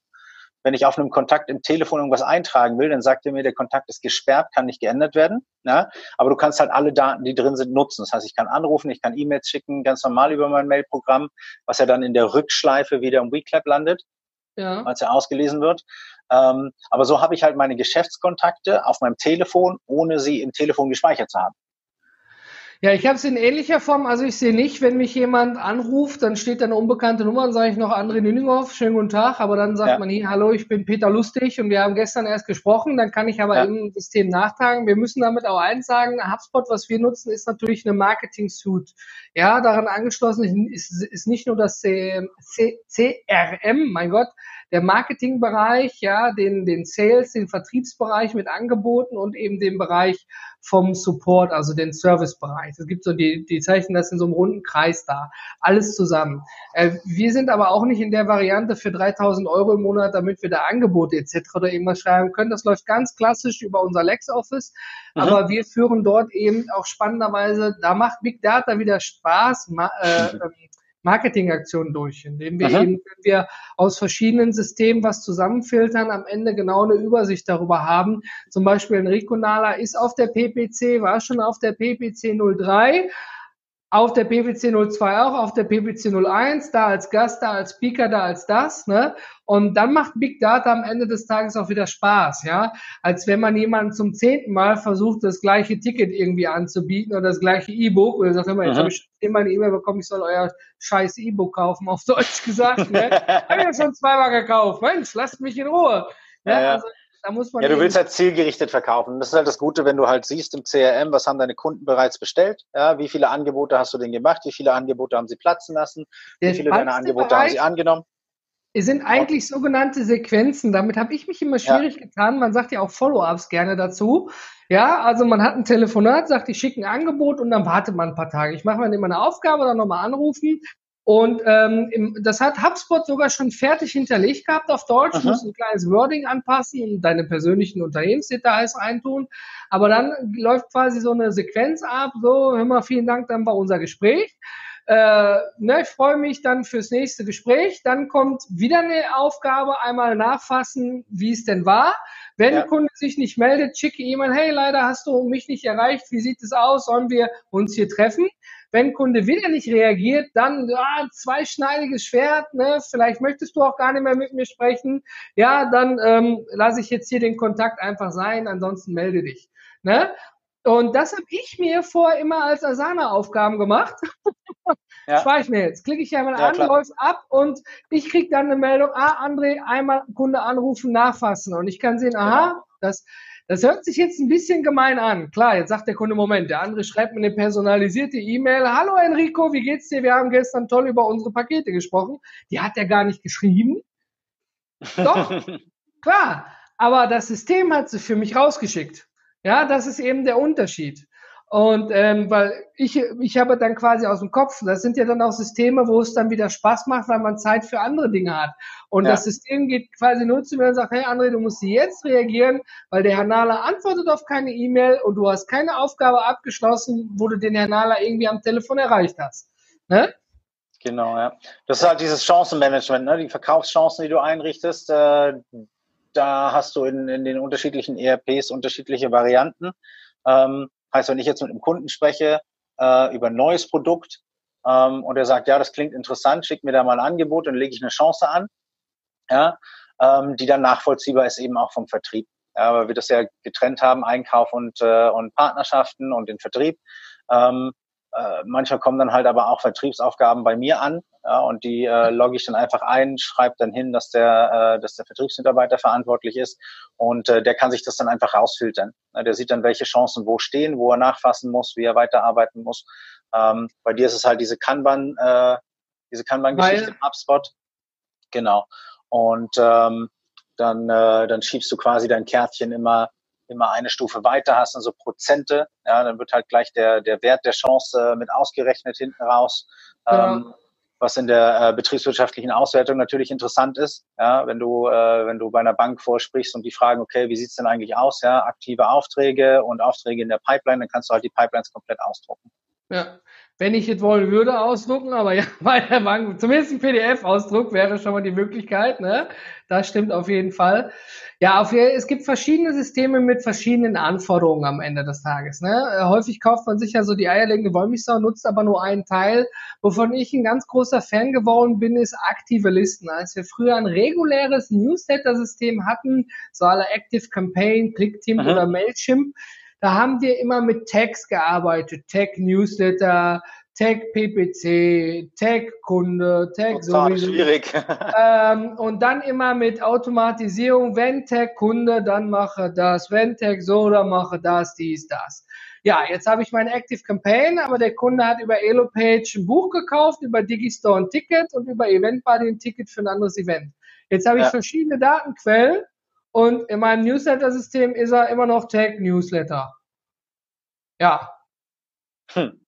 Speaker 2: Wenn ich auf einem Kontakt im Telefon irgendwas eintragen will, dann sagt er mir, der Kontakt ist gesperrt, kann nicht geändert werden. Ja? Aber du kannst halt alle Daten, die drin sind, nutzen. Das heißt, ich kann anrufen, ich kann E-Mails schicken, ganz normal über mein Mailprogramm, was ja dann in der Rückschleife wieder im WeClap landet, ja. als er ausgelesen wird. Ähm, aber so habe ich halt meine Geschäftskontakte auf meinem Telefon, ohne sie im Telefon gespeichert zu haben.
Speaker 1: Ja, ich habe es in ähnlicher Form. Also ich sehe nicht, wenn mich jemand anruft, dann steht da eine unbekannte Nummer, dann sage ich noch André Nüninghoff, schönen guten Tag, aber dann sagt ja. man hier, hallo, ich bin Peter Lustig und wir haben gestern erst gesprochen, dann kann ich aber ja. im System nachtragen. Wir müssen damit auch eins sagen, HubSpot, was wir nutzen, ist natürlich eine Marketing-Suite. Ja, daran angeschlossen ist, ist nicht nur das C, C, CRM, mein Gott, der Marketingbereich, ja, den, den Sales, den Vertriebsbereich mit Angeboten und eben den Bereich vom Support, also den Servicebereich. Es gibt so die, die zeichnen das in so einem runden Kreis da. Alles zusammen. Äh, wir sind aber auch nicht in der Variante für 3000 Euro im Monat, damit wir da Angebote etc. oder irgendwas schreiben können. Das läuft ganz klassisch über unser LexOffice. Mhm. Aber wir führen dort eben auch spannenderweise, da macht Big Data wieder Spaß, äh, Marketingaktionen durch, indem wir Aha. eben, wenn wir aus verschiedenen Systemen was zusammenfiltern, am Ende genau eine Übersicht darüber haben. Zum Beispiel Enrico Nala ist auf der PPC, war schon auf der PPC 03, auf der PPC 02 auch, auf der PPC 01, da als Gast, da als Speaker, da als das, ne? Und dann macht Big Data am Ende des Tages auch wieder Spaß, ja? Als wenn man jemanden zum zehnten Mal versucht, das gleiche Ticket irgendwie anzubieten oder das gleiche E-Book oder sagt immer, jetzt habe ich immer eine E-Mail bekommen, ich soll euer scheiß E-Book kaufen, auf Deutsch gesagt, ne? habe ich ja schon zweimal gekauft. Mensch, lasst mich in Ruhe.
Speaker 2: Ja, ja. Also, da muss man ja, du willst halt zielgerichtet verkaufen. Das ist halt das Gute, wenn du halt siehst im CRM, was haben deine Kunden bereits bestellt, ja, wie viele Angebote hast du denn gemacht, wie viele Angebote haben sie platzen lassen, Der wie viele deiner Angebote Bereich haben sie angenommen.
Speaker 1: Es sind eigentlich sogenannte Sequenzen. Damit habe ich mich immer schwierig ja. getan. Man sagt ja auch Follow-ups gerne dazu. Ja, also man hat ein Telefonat, sagt, ich schicke ein Angebot und dann wartet man ein paar Tage. Ich mache mir immer eine Aufgabe, dann nochmal anrufen. Und ähm, im, das hat HubSpot sogar schon fertig hinterlegt gehabt auf Deutsch. Du musst ein kleines Wording anpassen und deine persönlichen Unternehmensdetails reintun. Aber dann läuft quasi so eine Sequenz ab. So, hör mal, vielen Dank, dann war unser Gespräch. Äh, ne, ich freue mich dann fürs nächste Gespräch. Dann kommt wieder eine Aufgabe, einmal nachfassen, wie es denn war. Wenn ja. der Kunde sich nicht meldet, schicke E-Mail, hey, leider hast du mich nicht erreicht, wie sieht es aus, sollen wir uns hier treffen? Wenn Kunde wieder nicht reagiert, dann ja, zweischneidiges Schwert, ne? vielleicht möchtest du auch gar nicht mehr mit mir sprechen. Ja, dann ähm, lasse ich jetzt hier den Kontakt einfach sein, ansonsten melde dich. Ne? Und das habe ich mir vor immer als Asana-Aufgaben gemacht. Ja. Spare ich mir jetzt. Klicke ich ja mal ja, an, läuft ab und ich kriege dann eine Meldung, ah, André, einmal Kunde anrufen, nachfassen. Und ich kann sehen, aha, genau. das, das hört sich jetzt ein bisschen gemein an. Klar, jetzt sagt der Kunde, Moment, der andere schreibt mir eine personalisierte E-Mail. Hallo Enrico, wie geht's dir? Wir haben gestern toll über unsere Pakete gesprochen. Die hat er gar nicht geschrieben. Doch, klar. Aber das System hat sie für mich rausgeschickt. Ja, das ist eben der Unterschied. Und ähm, weil ich, ich habe dann quasi aus dem Kopf, das sind ja dann auch Systeme, wo es dann wieder Spaß macht, weil man Zeit für andere Dinge hat. Und ja. das System geht quasi nur zu mir und sagt, hey André, du musst jetzt reagieren, weil der Herr Nahler antwortet auf keine E-Mail und du hast keine Aufgabe abgeschlossen, wo du den Herrn Nahler irgendwie am Telefon erreicht hast. Ne?
Speaker 2: Genau, ja. Das ist halt dieses Chancenmanagement, ne? die Verkaufschancen, die du einrichtest. Äh, da hast du in, in den unterschiedlichen ERPs unterschiedliche Varianten. Ähm, Heißt, wenn ich jetzt mit einem Kunden spreche äh, über ein neues Produkt ähm, und er sagt, ja, das klingt interessant, schickt mir da mal ein Angebot und lege ich eine Chance an, ja, ähm, die dann nachvollziehbar ist eben auch vom Vertrieb. Ja, weil wir das ja getrennt haben, Einkauf und, äh, und Partnerschaften und den Vertrieb. Ähm, äh, manchmal kommen dann halt aber auch Vertriebsaufgaben bei mir an ja, und die äh, logge ich dann einfach ein, schreibe dann hin, dass der, äh, dass der Vertriebsmitarbeiter verantwortlich ist und äh, der kann sich das dann einfach rausfiltern. Ja, der sieht dann, welche Chancen wo stehen, wo er nachfassen muss, wie er weiterarbeiten muss. Ähm, bei dir ist es halt diese Kanban, äh, diese Kanban-Geschichte im HubSpot. Genau. Und ähm, dann, äh, dann schiebst du quasi dein Kärtchen immer immer eine Stufe weiter hast, dann so Prozente, ja, dann wird halt gleich der, der Wert der Chance äh, mit ausgerechnet hinten raus. Ähm, ja. Was in der äh, betriebswirtschaftlichen Auswertung natürlich interessant ist, ja, wenn du, äh, wenn du bei einer Bank vorsprichst und die fragen, okay, wie sieht's denn eigentlich aus, ja, aktive Aufträge und Aufträge in der Pipeline, dann kannst du halt die Pipelines komplett ausdrucken.
Speaker 1: Ja, wenn ich jetzt wollen würde, ausdrucken, aber ja, bei der Bank, zumindest ein PDF-Ausdruck wäre schon mal die Möglichkeit, ne? Das stimmt auf jeden Fall. Ja, auf, es gibt verschiedene Systeme mit verschiedenen Anforderungen am Ende des Tages. Ne? Äh, häufig kauft man sich ja so die eierlegende Wollmilchsau, nutzt aber nur einen Teil. Wovon ich ein ganz großer Fan geworden bin, ist aktive Listen. Als wir früher ein reguläres Newsletter-System hatten, so alle Active Campaign, ClickTeam oder Mailchimp, da haben wir immer mit Tags gearbeitet. Tag Newsletter, Tag PPC, Tag Kunde, Tag sowieso.
Speaker 2: schwierig.
Speaker 1: ähm, und dann immer mit Automatisierung, wenn Tag Kunde, dann mache das, wenn Tag so, dann mache das, dies, das. Ja, jetzt habe ich meine Active Campaign, aber der Kunde hat über Elopage ein Buch gekauft, über Digistore ein Ticket und über Eventbuddy ein Ticket für ein anderes Event. Jetzt habe ich ja. verschiedene Datenquellen und in meinem Newsletter-System ist er immer noch Tag Newsletter. Ja. Hm.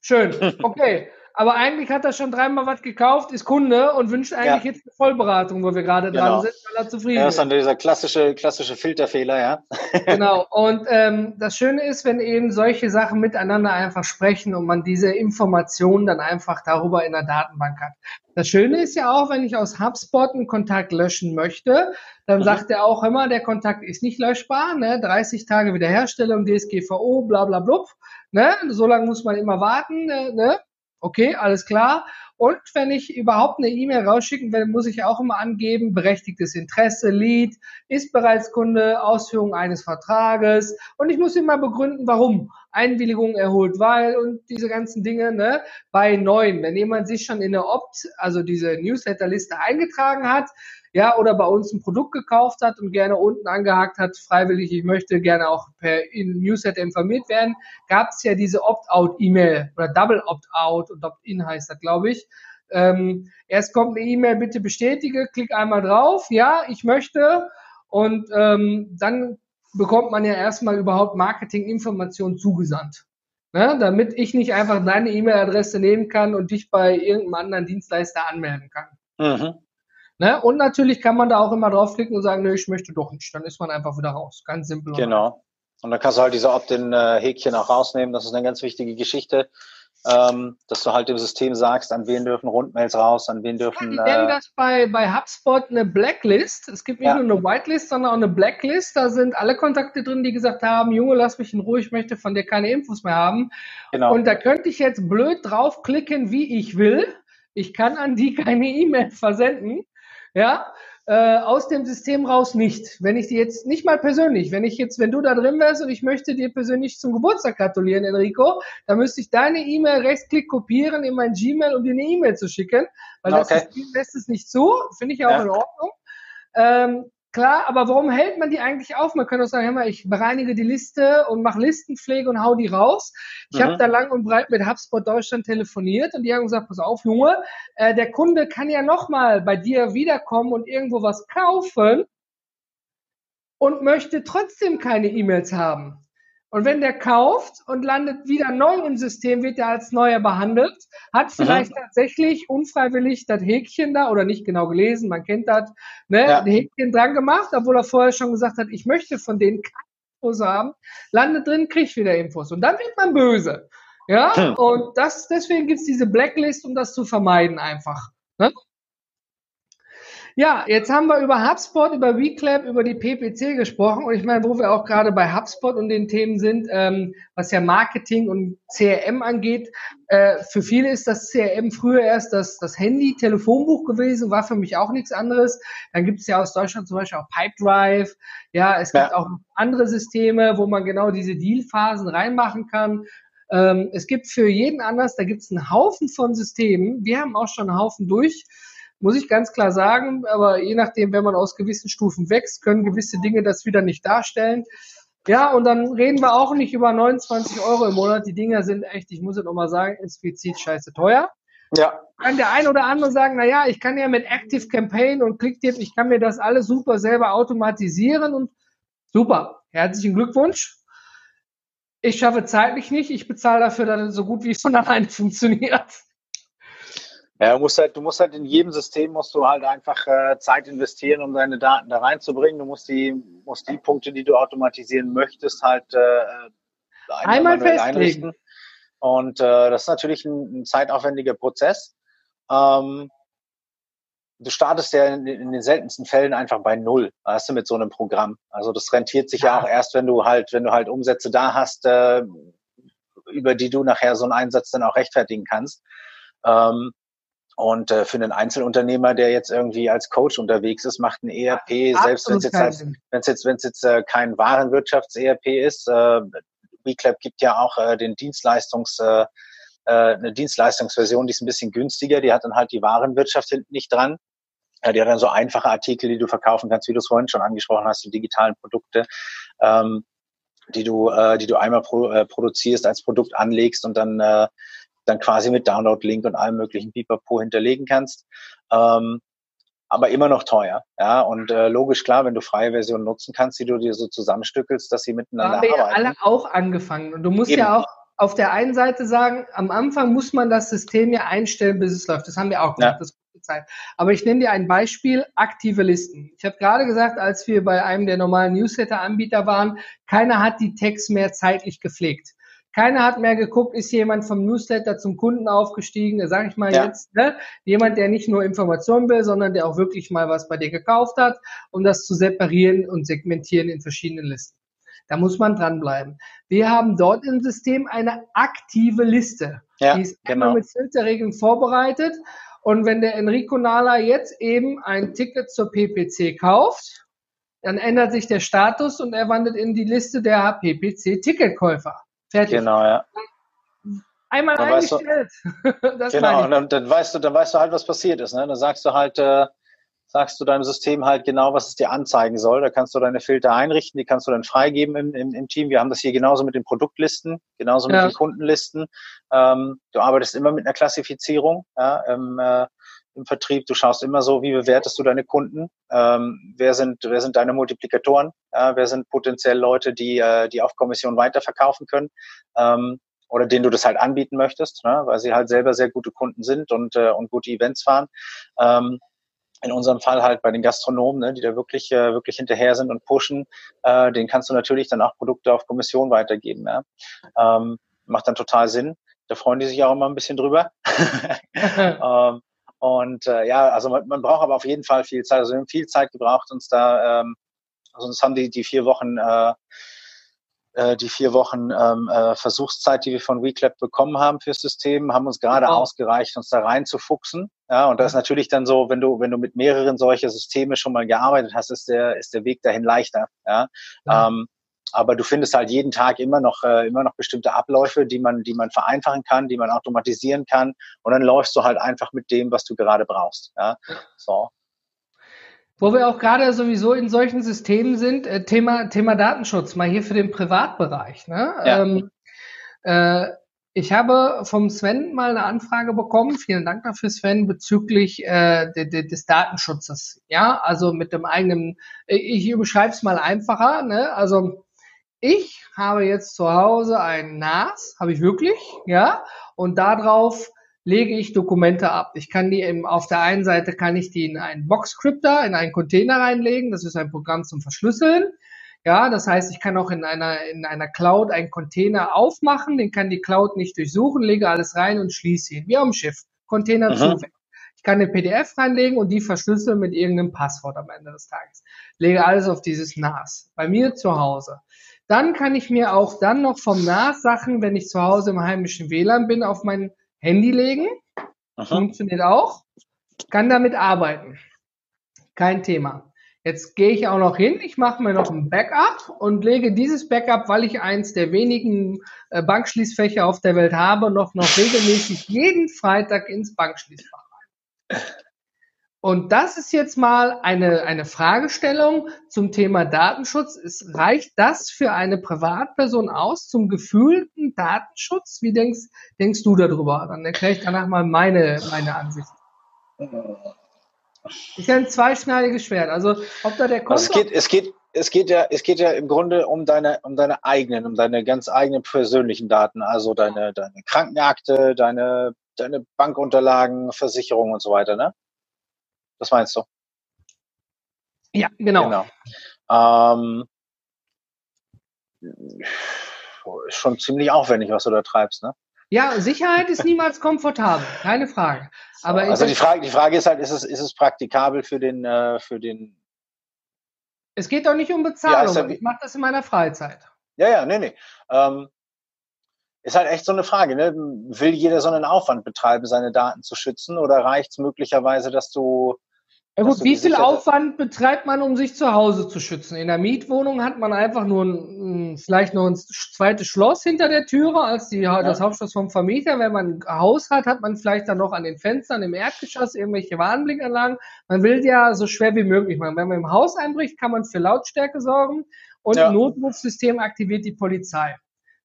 Speaker 1: Schön. Okay aber eigentlich hat er schon dreimal was gekauft, ist Kunde und wünscht eigentlich ja. jetzt eine Vollberatung, wo wir gerade genau. dran sind, weil er zufrieden
Speaker 2: ist. Ja, das ist dann dieser klassische, klassische Filterfehler, ja.
Speaker 1: genau. Und ähm, das Schöne ist, wenn eben solche Sachen miteinander einfach sprechen und man diese Informationen dann einfach darüber in der Datenbank hat. Das Schöne ist ja auch, wenn ich aus HubSpot einen Kontakt löschen möchte, dann mhm. sagt er auch immer, der Kontakt ist nicht löschbar, ne? 30 Tage Wiederherstellung, DSGVO, bla bla blub. Ne? So lange muss man immer warten, ne? Okay, alles klar. Und wenn ich überhaupt eine E-Mail rausschicken will, muss ich auch immer angeben, berechtigtes Interesse, Lead, ist bereits Kunde, Ausführung eines Vertrages. Und ich muss immer begründen, warum. Einwilligung erholt, weil und diese ganzen Dinge, ne, bei neuen. Wenn jemand sich schon in der Opt, also diese Newsletterliste eingetragen hat, ja, oder bei uns ein Produkt gekauft hat und gerne unten angehakt hat, freiwillig, ich möchte gerne auch per Newsletter informiert werden, gab es ja diese Opt-out-E-Mail oder Double Opt-out und Opt-in heißt das, glaube ich. Ähm, erst kommt eine E-Mail, bitte bestätige, klick einmal drauf, ja, ich möchte und ähm, dann bekommt man ja erstmal überhaupt Marketinginformationen zugesandt. Ne, damit ich nicht einfach deine E-Mail-Adresse nehmen kann und dich bei irgendeinem anderen Dienstleister anmelden kann. Mhm. Ne? Und natürlich kann man da auch immer draufklicken und sagen, nö, ich möchte doch nicht. Dann ist man einfach wieder raus. Ganz simpel.
Speaker 2: Genau. Und dann kannst du halt diese Opt-in-Häkchen auch rausnehmen. Das ist eine ganz wichtige Geschichte, ähm, dass du halt dem System sagst, an wen dürfen Rundmails raus, an wen dürfen.
Speaker 1: Ja, die nennen äh, das bei, bei HubSpot eine Blacklist. Es gibt nicht ja. nur eine Whitelist, sondern auch eine Blacklist. Da sind alle Kontakte drin, die gesagt haben, Junge, lass mich in Ruhe, ich möchte von dir keine Infos mehr haben. Genau. Und da könnte ich jetzt blöd draufklicken, wie ich will. Ich kann an die keine E-Mail versenden ja, äh, aus dem System raus nicht. Wenn ich dir jetzt nicht mal persönlich, wenn ich jetzt, wenn du da drin wärst und ich möchte dir persönlich zum Geburtstag gratulieren, Enrico, dann müsste ich deine E-Mail rechtsklick kopieren in mein Gmail, um dir eine E-Mail zu schicken, weil okay. das System lässt es nicht zu, finde ich auch ja. in Ordnung. Ähm, Klar, aber warum hält man die eigentlich auf? Man könnte auch sagen, hör mal, ich bereinige die Liste und mache Listenpflege und hau die raus. Ich mhm. habe da lang und breit mit HubSpot Deutschland telefoniert und die haben gesagt, pass auf, Junge, äh, der Kunde kann ja nochmal bei dir wiederkommen und irgendwo was kaufen und möchte trotzdem keine E-Mails haben. Und wenn der kauft und landet wieder neu im System, wird er als neuer behandelt, hat vielleicht mhm. tatsächlich unfreiwillig das Häkchen da oder nicht genau gelesen, man kennt das, ne, ja. Häkchen dran gemacht, obwohl er vorher schon gesagt hat, ich möchte von denen keine Infos haben, landet drin, kriegt wieder Infos. Und dann wird man böse. Ja, hm. und das, deswegen gibt's diese Blacklist, um das zu vermeiden einfach. Ne? Ja, jetzt haben wir über HubSpot, über WeClap, über die PPC gesprochen und ich meine, wo wir auch gerade bei HubSpot und den Themen sind, ähm, was ja Marketing und CRM angeht, äh, für viele ist das CRM früher erst das, das Handy-Telefonbuch gewesen, war für mich auch nichts anderes. Dann gibt es ja aus Deutschland zum Beispiel auch Pipedrive, ja, es gibt ja. auch andere Systeme, wo man genau diese Dealphasen reinmachen kann. Ähm, es gibt für jeden anders, da gibt es einen Haufen von Systemen. Wir haben auch schon einen Haufen durch muss ich ganz klar sagen. Aber je nachdem, wenn man aus gewissen Stufen wächst, können gewisse Dinge das wieder nicht darstellen. Ja, und dann reden wir auch nicht über 29 Euro im Monat. Die Dinger sind echt, ich muss es nochmal sagen, explizit scheiße teuer. Ja. Kann der ein oder andere sagen, na ja, ich kann ja mit Active Campaign und ClickTip, ich kann mir das alles super selber automatisieren und super. Herzlichen Glückwunsch. Ich schaffe zeitlich nicht. Ich bezahle dafür, dass es so gut wie es von alleine funktioniert.
Speaker 2: Ja, du musst halt, du musst halt in jedem System musst du halt einfach äh, Zeit investieren, um deine Daten da reinzubringen. Du musst die, musst die Punkte, die du automatisieren möchtest, halt äh,
Speaker 1: einmal einrichten.
Speaker 2: Und äh, das ist natürlich ein, ein zeitaufwendiger Prozess. Ähm, du startest ja in, in, den seltensten Fällen einfach bei null, weißt du, mit so einem Programm. Also das rentiert sich ja, ja auch erst, wenn du halt, wenn du halt Umsätze da hast, äh, über die du nachher so einen Einsatz dann auch rechtfertigen kannst. Ähm, und äh, für einen Einzelunternehmer, der jetzt irgendwie als Coach unterwegs ist, macht ein ERP, ja, selbst wenn es jetzt, halt, wenn's jetzt, wenn's jetzt äh, kein Warenwirtschafts-ERP ist, äh, WeClap gibt ja auch äh, den Dienstleistungs, äh, äh, eine Dienstleistungsversion, die ist ein bisschen günstiger, die hat dann halt die Warenwirtschaft hinten nicht dran. Ja, die hat dann so einfache Artikel, die du verkaufen kannst, wie du es vorhin schon angesprochen hast, die digitalen Produkte, ähm, die du, äh, die du einmal pro, äh, produzierst, als Produkt anlegst und dann äh, dann quasi mit Download-Link und allem möglichen Pipapo hinterlegen kannst. Ähm, aber immer noch teuer. Ja, und äh, logisch klar, wenn du freie Versionen nutzen kannst, die du dir so zusammenstückelst, dass sie miteinander
Speaker 1: da haben
Speaker 2: arbeiten.
Speaker 1: wir ja alle auch angefangen. Und du musst Eben. ja auch auf der einen Seite sagen, am Anfang muss man das System ja einstellen, bis es läuft. Das haben wir auch gemacht. Ja. Das Zeit. Aber ich nenne dir ein Beispiel, aktive Listen. Ich habe gerade gesagt, als wir bei einem der normalen Newsletter-Anbieter waren, keiner hat die Tags mehr zeitlich gepflegt. Keiner hat mehr geguckt, ist jemand vom Newsletter zum Kunden aufgestiegen, da sage ich mal ja. jetzt, ne? jemand, der nicht nur Informationen will, sondern der auch wirklich mal was bei dir gekauft hat, um das zu separieren und segmentieren in verschiedenen Listen. Da muss man dranbleiben. Wir haben dort im System eine aktive Liste. Ja, die ist genau. mit Filterregeln vorbereitet. Und wenn der Enrico Nala jetzt eben ein Ticket zur PPC kauft, dann ändert sich der Status und er wandert in die Liste der PPC-Ticketkäufer.
Speaker 2: Fertig. Genau, ja.
Speaker 1: Einmal dann eingestellt.
Speaker 2: Du, genau, und dann, dann, weißt du, dann weißt du halt, was passiert ist. Ne? Dann sagst du halt, äh, sagst du deinem System halt genau, was es dir anzeigen soll. Da kannst du deine Filter einrichten, die kannst du dann freigeben im, im, im Team. Wir haben das hier genauso mit den Produktlisten, genauso ja. mit den Kundenlisten. Ähm, du arbeitest immer mit einer Klassifizierung ja, im, äh, im Vertrieb. Du schaust immer so, wie bewertest du deine Kunden? Ähm, wer sind wer sind deine Multiplikatoren? Ja, wer sind potenziell Leute, die äh, die auf Kommission weiterverkaufen können? Ähm, oder denen du das halt anbieten möchtest, ne? weil sie halt selber sehr gute Kunden sind und, äh, und gute Events fahren. Ähm, in unserem Fall halt bei den Gastronomen, ne, die da wirklich, äh, wirklich hinterher sind und pushen, äh, den kannst du natürlich dann auch Produkte auf Kommission weitergeben. Ja? Ähm, macht dann total Sinn. Da freuen die sich auch immer ein bisschen drüber. ähm, und äh, ja, also man, man braucht aber auf jeden Fall viel Zeit. Also wir haben viel Zeit gebraucht, uns da, ähm, also uns haben die, die vier Wochen äh, äh, die vier Wochen ähm, äh, Versuchszeit, die wir von WeClap bekommen haben fürs System, haben uns gerade genau. ausgereicht, uns da reinzufuchsen. Ja, und das ist natürlich dann so, wenn du, wenn du mit mehreren solcher Systeme schon mal gearbeitet hast, ist der, ist der Weg dahin leichter. Ja. ja. Ähm, aber du findest halt jeden Tag immer noch äh, immer noch bestimmte Abläufe, die man die man vereinfachen kann, die man automatisieren kann und dann läufst du halt einfach mit dem, was du gerade brauchst. Ja, so.
Speaker 1: Wo wir auch gerade sowieso in solchen Systemen sind, äh, Thema, Thema Datenschutz, mal hier für den Privatbereich. Ne? Ja. Ähm, äh, ich habe vom Sven mal eine Anfrage bekommen, vielen Dank dafür, Sven, bezüglich äh, de, de, des Datenschutzes. Ja, also mit dem eigenen, äh, ich überschreibe es mal einfacher. Ne? Also ich habe jetzt zu Hause ein NAS, habe ich wirklich, ja, und darauf lege ich Dokumente ab. Ich kann die eben, auf der einen Seite kann ich die in einen Boxcrypter, in einen Container reinlegen. Das ist ein Programm zum Verschlüsseln. Ja, das heißt, ich kann auch in einer, in einer Cloud einen Container aufmachen, den kann die Cloud nicht durchsuchen, lege alles rein und schließe ihn, wie am Schiff. Container zu. Ich kann eine PDF reinlegen und die verschlüsseln mit irgendeinem Passwort am Ende des Tages. Lege alles auf dieses NAS. Bei mir zu Hause. Dann kann ich mir auch dann noch vom NAS Sachen, wenn ich zu Hause im heimischen WLAN bin, auf mein Handy legen. Aha. Funktioniert auch. Kann damit arbeiten. Kein Thema. Jetzt gehe ich auch noch hin, ich mache mir noch ein Backup und lege dieses Backup, weil ich eins der wenigen äh, Bankschließfächer auf der Welt habe, noch, noch regelmäßig jeden Freitag ins Bankschließfach rein. Und das ist jetzt mal eine, eine Fragestellung zum Thema Datenschutz. Es reicht das für eine Privatperson aus zum gefühlten Datenschutz? Wie denkst, denkst du darüber? Dann erkläre ich danach mal meine, meine Ansicht. Ist ja ein zweischneidiges Schwert. Also, ob da der
Speaker 2: Konto also es geht, es geht, es geht ja, es geht ja im Grunde um deine, um deine eigenen, um deine ganz eigenen persönlichen Daten, also deine, deine Krankenakte, deine, deine Bankunterlagen, Versicherungen und so weiter, ne? Das meinst du?
Speaker 1: Ja, genau. genau.
Speaker 2: Ähm, schon ziemlich aufwendig, was du da treibst, ne?
Speaker 1: Ja, Sicherheit ist niemals komfortabel, keine Frage. Aber
Speaker 2: also die Frage, die Frage ist halt, ist es, ist es praktikabel für den, äh, für den?
Speaker 1: Es geht doch nicht um Bezahlung. Ja, ich mache das in meiner Freizeit.
Speaker 2: Ja, ja, nee, nee. Ähm, ist halt echt so eine Frage. Ne? Will jeder so einen Aufwand betreiben, seine Daten zu schützen, oder reicht es möglicherweise, dass du
Speaker 1: ja gut, wie viel Aufwand betreibt man, um sich zu Hause zu schützen? In der Mietwohnung hat man einfach nur ein, vielleicht noch ein zweites Schloss hinter der Türe als die, ja. das Hauptschloss vom Vermieter. Wenn man ein Haus hat, hat man vielleicht dann noch an den Fenstern im Erdgeschoss irgendwelche Warnblinkanlagen. Man will ja so schwer wie möglich machen. Wenn man im Haus einbricht, kann man für Lautstärke sorgen und ja. ein Notrufsystem aktiviert die Polizei.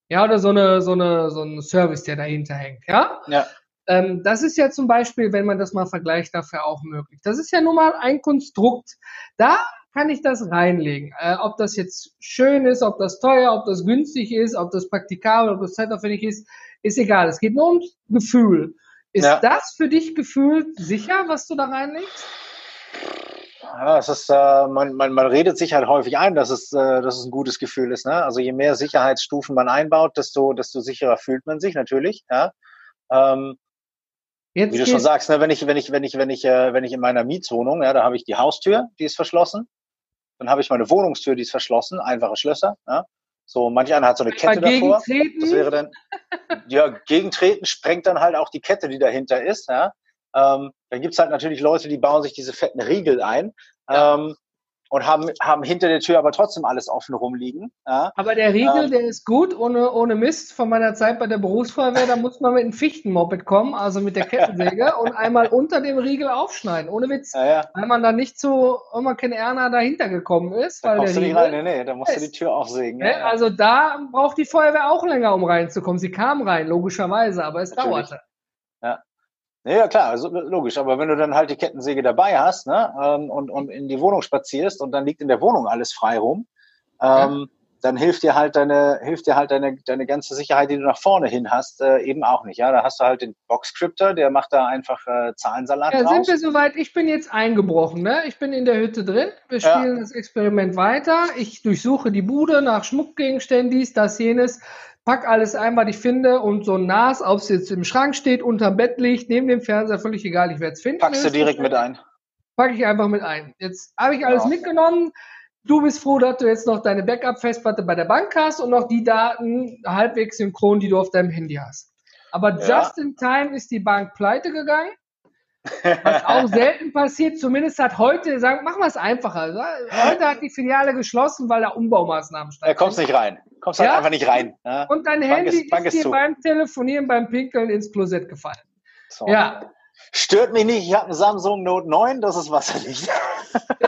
Speaker 1: Ja, oder so eine, so eine, so ein Service, der dahinter hängt. Ja?
Speaker 2: Ja.
Speaker 1: Ähm, das ist ja zum Beispiel, wenn man das mal vergleicht, dafür auch möglich. Das ist ja nun mal ein Konstrukt. Da kann ich das reinlegen. Äh, ob das jetzt schön ist, ob das teuer, ob das günstig ist, ob das praktikabel, ob das zeitaufwendig ist, ist egal. Es geht nur ums Gefühl. Ist ja. das für dich gefühlt sicher, was du da reinlegst?
Speaker 2: Ja, es ist, äh, man, man, man redet sich halt häufig ein, dass es, äh, dass es ein gutes Gefühl ist. Ne? Also je mehr Sicherheitsstufen man einbaut, desto, desto sicherer fühlt man sich natürlich. Ja? Ähm, Jetzt wie du schon sagst, ne, wenn ich, wenn ich, wenn ich, wenn ich, äh, wenn ich in meiner Mietswohnung, ja, da habe ich die Haustür, die ist verschlossen. Dann habe ich meine Wohnungstür, die ist verschlossen, einfache Schlösser. Ja? So, manch einer hat so eine Kette davor. Das wäre dann, ja, gegentreten sprengt dann halt auch die Kette, die dahinter ist. Ja? Ähm, dann gibt's halt natürlich Leute, die bauen sich diese fetten Riegel ein. Ja. Ähm, und haben, haben hinter der Tür aber trotzdem alles offen rumliegen. Ja.
Speaker 1: Aber der Riegel, ähm, der ist gut, ohne, ohne Mist. Von meiner Zeit bei der Berufsfeuerwehr, da muss man mit einem Fichtenmoped kommen, also mit der Kettensäge und einmal unter dem Riegel aufschneiden. Ohne Witz. Ja, ja. Weil man da nicht zu Omaken Erna dahinter gekommen ist.
Speaker 2: Da
Speaker 1: weil
Speaker 2: kommst der du nicht rein, nee, nee, da musst du die Tür auch sägen.
Speaker 1: Ja, also da braucht die Feuerwehr auch länger, um reinzukommen. Sie kam rein, logischerweise, aber es Natürlich. dauerte.
Speaker 2: Ja. Klar, also logisch. Aber wenn du dann halt die Kettensäge dabei hast ne, ähm, und, und in die Wohnung spazierst und dann liegt in der Wohnung alles frei rum, ähm, ja. dann hilft dir halt deine, hilft dir halt deine, deine ganze Sicherheit, die du nach vorne hin hast, äh, eben auch nicht. Ja, da hast du halt den Boxcryptor, der macht da einfach äh, Zahlensalat
Speaker 1: ja, sind wir soweit? Ich bin jetzt eingebrochen, ne? Ich bin in der Hütte drin. Wir spielen ja. das Experiment weiter. Ich durchsuche die Bude nach Schmuckgegenständen, dies, das, jenes pack alles ein, was ich finde und so ein NAS, ob es jetzt im Schrank steht, unterm Bett liegt, neben dem Fernseher, völlig egal, ich werde es finden.
Speaker 2: Packst du direkt mit ein?
Speaker 1: Packe ich einfach mit ein. Jetzt habe ich alles ja. mitgenommen. Du bist froh, dass du jetzt noch deine Backup-Festplatte bei der Bank hast und noch die Daten halbwegs synchron, die du auf deinem Handy hast. Aber ja. just in time ist die Bank pleite gegangen. Was auch selten passiert, zumindest hat heute, sagen, machen wir es einfacher. Heute hat die Filiale geschlossen, weil da Umbaumaßnahmen
Speaker 2: stattfinden. Da kommst nicht rein. Kommst halt ja? halt einfach nicht rein.
Speaker 1: Ja? Und dein Bank Handy ist, ist dir zu. beim Telefonieren, beim Pinkeln ins Klosett gefallen.
Speaker 2: So. Ja. Stört mich nicht, ich habe einen Samsung Note 9, das ist wasserdicht.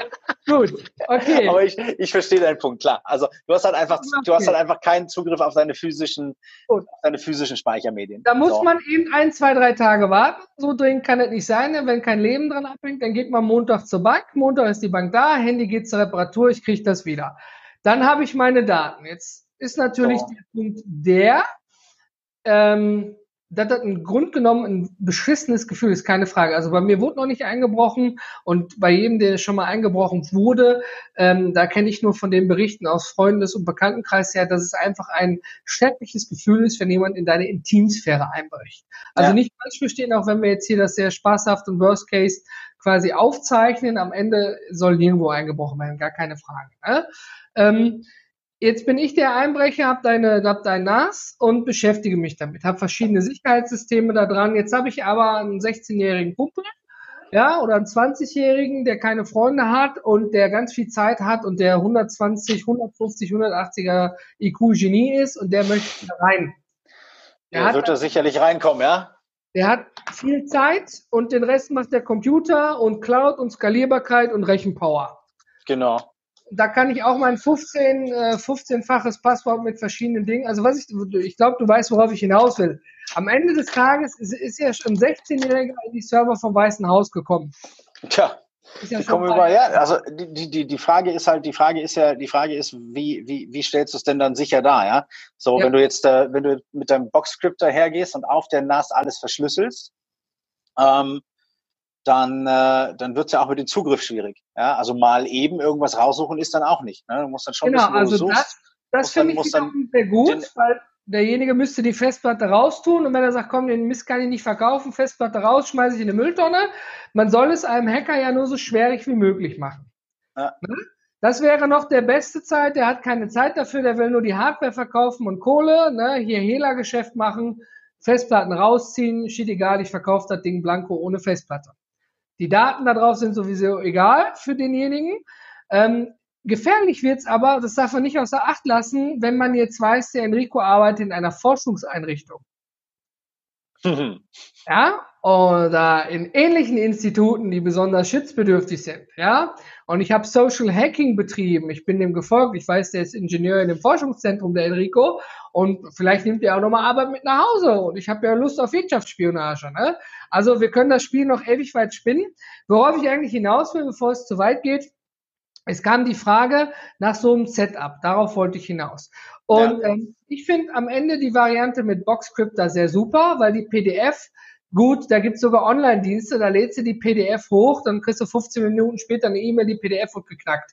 Speaker 1: Gut, okay.
Speaker 2: Aber ich, ich verstehe deinen Punkt, klar. Also du hast halt einfach, okay. du hast halt einfach keinen Zugriff auf deine physischen, auf deine physischen Speichermedien.
Speaker 1: Da muss so. man eben ein, zwei, drei Tage warten. So dringend kann es nicht sein. Wenn kein Leben dran abhängt, dann geht man Montag zur Bank. Montag ist die Bank da, Handy geht zur Reparatur, ich kriege das wieder. Dann habe ich meine Daten. Jetzt ist natürlich so. der Punkt der, ähm, das hat ein Grund genommen ein beschissenes Gefühl, ist keine Frage. Also bei mir wurde noch nicht eingebrochen und bei jedem, der schon mal eingebrochen wurde, ähm, da kenne ich nur von den Berichten aus Freundes- und Bekanntenkreis her, dass es einfach ein schreckliches Gefühl ist, wenn jemand in deine Intimsphäre einbricht. Also ja. nicht falsch verstehen, auch wenn wir jetzt hier das sehr spaßhaft und Worst Case quasi aufzeichnen, am Ende soll nirgendwo eingebrochen werden, gar keine Frage. Ne? Ähm, Jetzt bin ich der Einbrecher, habe deine, hab dein NAS und beschäftige mich damit, habe verschiedene Sicherheitssysteme da dran. Jetzt habe ich aber einen 16-jährigen Kumpel, ja, oder einen 20-jährigen, der keine Freunde hat und der ganz viel Zeit hat und der 120, 150, 180er IQ-Genie ist und der möchte da rein.
Speaker 2: Der ja, wird da sicherlich reinkommen, ja?
Speaker 1: Der hat viel Zeit und den Rest macht der Computer und Cloud und Skalierbarkeit und Rechenpower.
Speaker 2: Genau
Speaker 1: da kann ich auch mein 15, äh, 15-faches Passwort mit verschiedenen Dingen. Also was ich, ich glaube, du weißt, worauf ich hinaus will. Am Ende des Tages ist, ist ja schon 16-Jähriger in die Server vom Weißen Haus gekommen.
Speaker 2: Tja. Ja die kommen über, ja, also die, die, die Frage ist halt, die Frage ist ja, die Frage ist, wie, wie, wie stellst du es denn dann sicher dar, ja? So, ja. wenn du jetzt, äh, wenn du mit deinem Boxscript dahergehst und auf der NAS alles verschlüsselst, ähm, dann, äh, dann wird es ja auch mit dem Zugriff schwierig. Ja? Also mal eben irgendwas raussuchen ist dann auch nicht. Ne? Du musst dann schon
Speaker 1: genau, wissen, wo also du. Das, das finde ich wiederum sehr gut, den, weil derjenige müsste die Festplatte raustun und wenn er sagt, komm, den Mist kann ich nicht verkaufen, Festplatte raus, schmeiße ich in eine Mülltonne. Man soll es einem Hacker ja nur so schwierig wie möglich machen. Ja. Ne? Das wäre noch der beste Zeit, der hat keine Zeit dafür, der will nur die Hardware verkaufen und Kohle, ne? hier Hehler-Geschäft machen, Festplatten rausziehen, shit egal, ich verkaufe das Ding blanko ohne Festplatte. Die Daten da drauf sind sowieso egal für denjenigen. Ähm, gefährlich wird's aber, das darf man nicht außer Acht lassen, wenn man jetzt weiß, der Enrico arbeitet in einer Forschungseinrichtung. Mhm. Ja, oder in ähnlichen Instituten, die besonders schutzbedürftig sind, ja. Und ich habe Social Hacking betrieben. Ich bin dem gefolgt. Ich weiß, der ist Ingenieur in dem Forschungszentrum, der Enrico. Und vielleicht nimmt er auch nochmal Arbeit mit nach Hause. Und ich habe ja Lust auf Wirtschaftsspionage. Ne? Also wir können das Spiel noch ewig weit spinnen. Worauf ich eigentlich hinaus will, bevor es zu weit geht, es kam die Frage nach so einem Setup. Darauf wollte ich hinaus. Und ja. ähm, ich finde am Ende die Variante mit Boxcrypta sehr super, weil die PDF Gut, da gibt's sogar Online-Dienste, da lädst du die PDF hoch, dann kriegst du 15 Minuten später eine E-Mail, die PDF wird geknackt.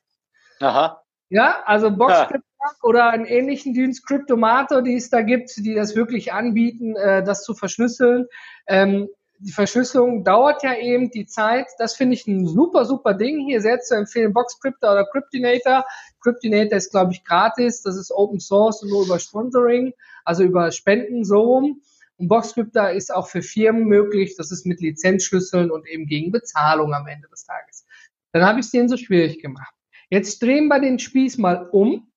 Speaker 1: Aha. Ja, also Boxcrypta ja. oder einen ähnlichen Dienst, Cryptomato, die es da gibt, die das wirklich anbieten, äh, das zu verschlüsseln. Ähm, die Verschlüsselung dauert ja eben die Zeit. Das finde ich ein super, super Ding. Hier sehr zu empfehlen, Boxcrypta oder Cryptinator. Cryptinator ist, glaube ich, gratis. Das ist Open Source und nur über Sponsoring, also über Spenden so rum. Und Boxcrypta ist auch für Firmen möglich. Das ist mit Lizenzschlüsseln und eben gegen Bezahlung am Ende des Tages. Dann habe ich es denen so schwierig gemacht. Jetzt drehen wir den Spieß mal um.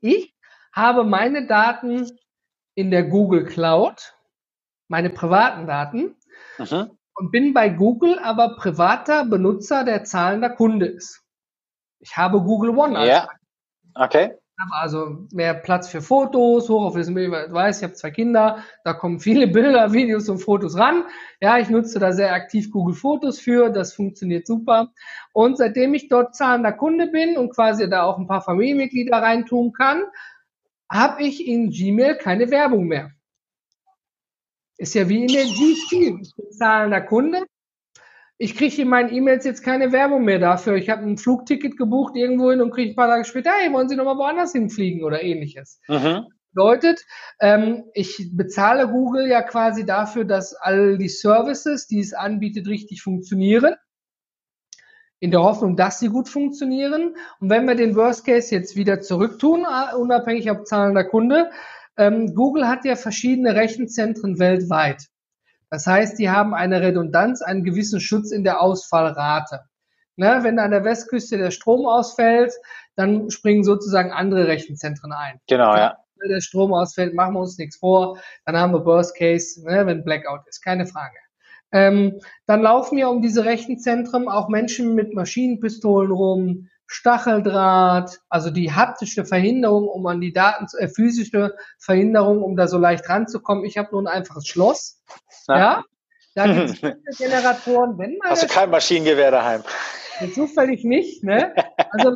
Speaker 1: Ich habe meine Daten in der Google Cloud meine privaten Daten Aha. und bin bei Google aber privater Benutzer, der zahlender Kunde ist. Ich habe Google One.
Speaker 2: Ja. Okay.
Speaker 1: Also mehr Platz für Fotos, hochauflösend, ich weiß, ich habe zwei Kinder, da kommen viele Bilder, Videos und Fotos ran. Ja, ich nutze da sehr aktiv Google Fotos für, das funktioniert super. Und seitdem ich dort zahlender Kunde bin und quasi da auch ein paar Familienmitglieder reintun kann, habe ich in Gmail keine Werbung mehr. Ist ja wie in der GC. Ich bin zahlender Kunde. Ich kriege in meinen E-Mails jetzt keine Werbung mehr dafür. Ich habe ein Flugticket gebucht irgendwo hin und kriege ein paar Tage später, hey, wollen Sie nochmal woanders hinfliegen oder ähnliches. Mhm. Bedeutet, ähm, ich bezahle Google ja quasi dafür, dass all die Services, die es anbietet, richtig funktionieren. In der Hoffnung, dass sie gut funktionieren. Und wenn wir den Worst Case jetzt wieder zurücktun, uh, unabhängig ob zahlender Kunde, ähm, Google hat ja verschiedene Rechenzentren weltweit. Das heißt, die haben eine Redundanz, einen gewissen Schutz in der Ausfallrate. Ne, wenn an der Westküste der Strom ausfällt, dann springen sozusagen andere Rechenzentren ein.
Speaker 2: Genau, ja.
Speaker 1: Wenn der Strom ausfällt, machen wir uns nichts vor, dann haben wir Worst Case, ne, wenn Blackout ist, keine Frage. Ähm, dann laufen ja um diese Rechenzentren auch Menschen mit Maschinenpistolen rum, Stacheldraht, also die haptische Verhinderung, um an die Daten, äh, physische Verhinderung, um da so leicht ranzukommen. Ich habe nur ein einfaches Schloss. Na? Ja, da gibt es Generatoren. Wenn
Speaker 2: mal Hast du kein Maschinengewehr daheim?
Speaker 1: Zufällig nicht, ne? Also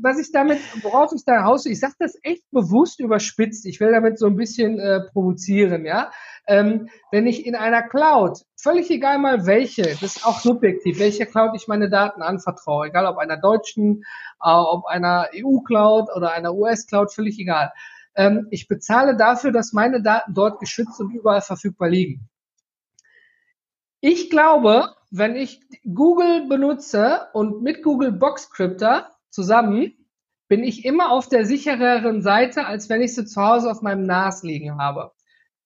Speaker 1: was ich damit, worauf ich da raus, ich sage das echt bewusst überspitzt. Ich will damit so ein bisschen äh, provozieren, ja. Ähm, wenn ich in einer Cloud, völlig egal mal welche, das ist auch subjektiv, welche Cloud ich meine Daten anvertraue, egal ob einer deutschen, äh, ob einer EU-Cloud oder einer US-Cloud, völlig egal. Ähm, ich bezahle dafür, dass meine Daten dort geschützt und überall verfügbar liegen. Ich glaube, wenn ich Google benutze und mit Google Boxcrypter zusammen, bin ich immer auf der sichereren Seite, als wenn ich sie zu Hause auf meinem NAS liegen habe.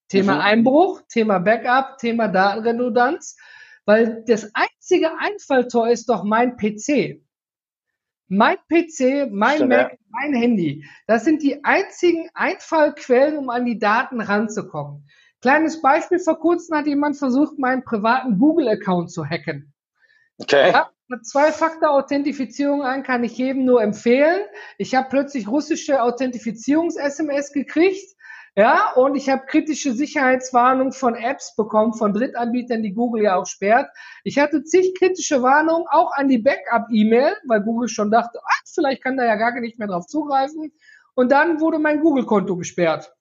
Speaker 1: Thema mhm. Einbruch, Thema Backup, Thema Datenredundanz, weil das einzige Einfalltor ist doch mein PC. Mein PC, mein Stimmt, Mac, ja. mein Handy. Das sind die einzigen Einfallquellen, um an die Daten ranzukommen. Kleines Beispiel, vor kurzem hat jemand versucht, meinen privaten Google-Account zu hacken. Okay. Ja, Zwei-Faktor-Authentifizierung an, kann ich jedem nur empfehlen. Ich habe plötzlich russische Authentifizierungs-SMS gekriegt. Ja, und ich habe kritische Sicherheitswarnungen von Apps bekommen, von Drittanbietern, die Google ja auch sperrt. Ich hatte zig kritische Warnungen, auch an die Backup-E-Mail, weil Google schon dachte, ach, vielleicht kann da ja gar nicht mehr drauf zugreifen. Und dann wurde mein Google-Konto gesperrt.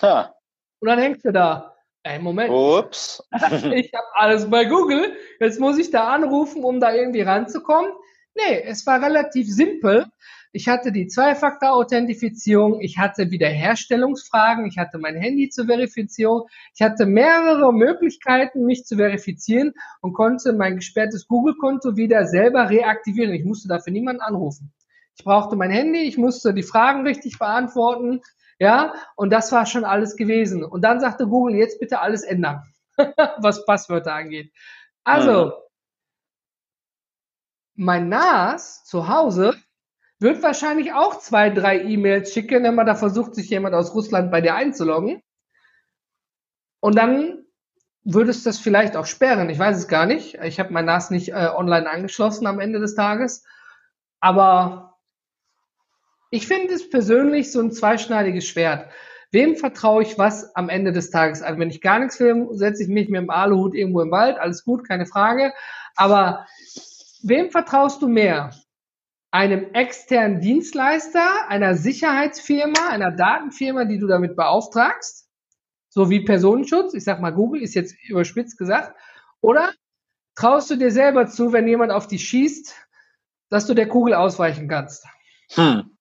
Speaker 1: Ha. Und dann hängst du da. Ey, Moment. Ups. ich habe alles bei Google. Jetzt muss ich da anrufen, um da irgendwie ranzukommen. Nee, es war relativ simpel. Ich hatte die Zwei-Faktor-Authentifizierung, ich hatte Wiederherstellungsfragen, ich hatte mein Handy zur Verifizierung, ich hatte mehrere Möglichkeiten, mich zu verifizieren und konnte mein gesperrtes Google-Konto wieder selber reaktivieren. Ich musste dafür niemanden anrufen. Ich brauchte mein Handy, ich musste die Fragen richtig beantworten, ja, und das war schon alles gewesen. Und dann sagte Google, jetzt bitte alles ändern, was Passwörter angeht. Also, mhm. mein NAS zu Hause wird wahrscheinlich auch zwei, drei E-Mails schicken, wenn man da versucht, sich jemand aus Russland bei dir einzuloggen. Und dann würdest das vielleicht auch sperren. Ich weiß es gar nicht. Ich habe mein NAS nicht äh, online angeschlossen am Ende des Tages. Aber ich finde es persönlich so ein zweischneidiges Schwert. Wem vertraue ich was am Ende des Tages an? Wenn ich gar nichts will, setze ich mich mit dem Aluhut irgendwo im Wald. Alles gut, keine Frage. Aber wem vertraust du mehr? Einem externen Dienstleister, einer Sicherheitsfirma, einer Datenfirma, die du damit beauftragst? so wie Personenschutz, ich sag mal Google, ist jetzt überspitzt gesagt, oder traust du dir selber zu, wenn jemand auf dich schießt, dass du der Kugel ausweichen kannst?
Speaker 2: Hm.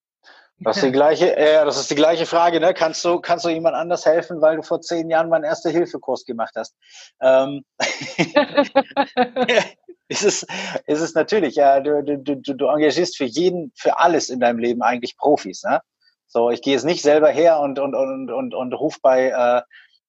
Speaker 2: Das ist die gleiche, äh, das ist die gleiche Frage, ne? Kannst du, kannst du jemand anders helfen, weil du vor zehn Jahren meinen Erste-Hilfe-Kurs gemacht hast? Ähm, ist es, ist es natürlich, ja, du, du, du, du engagierst für jeden, für alles in deinem Leben eigentlich Profis, ne? So, ich gehe jetzt nicht selber her und, und, und, und, und ruf bei, äh,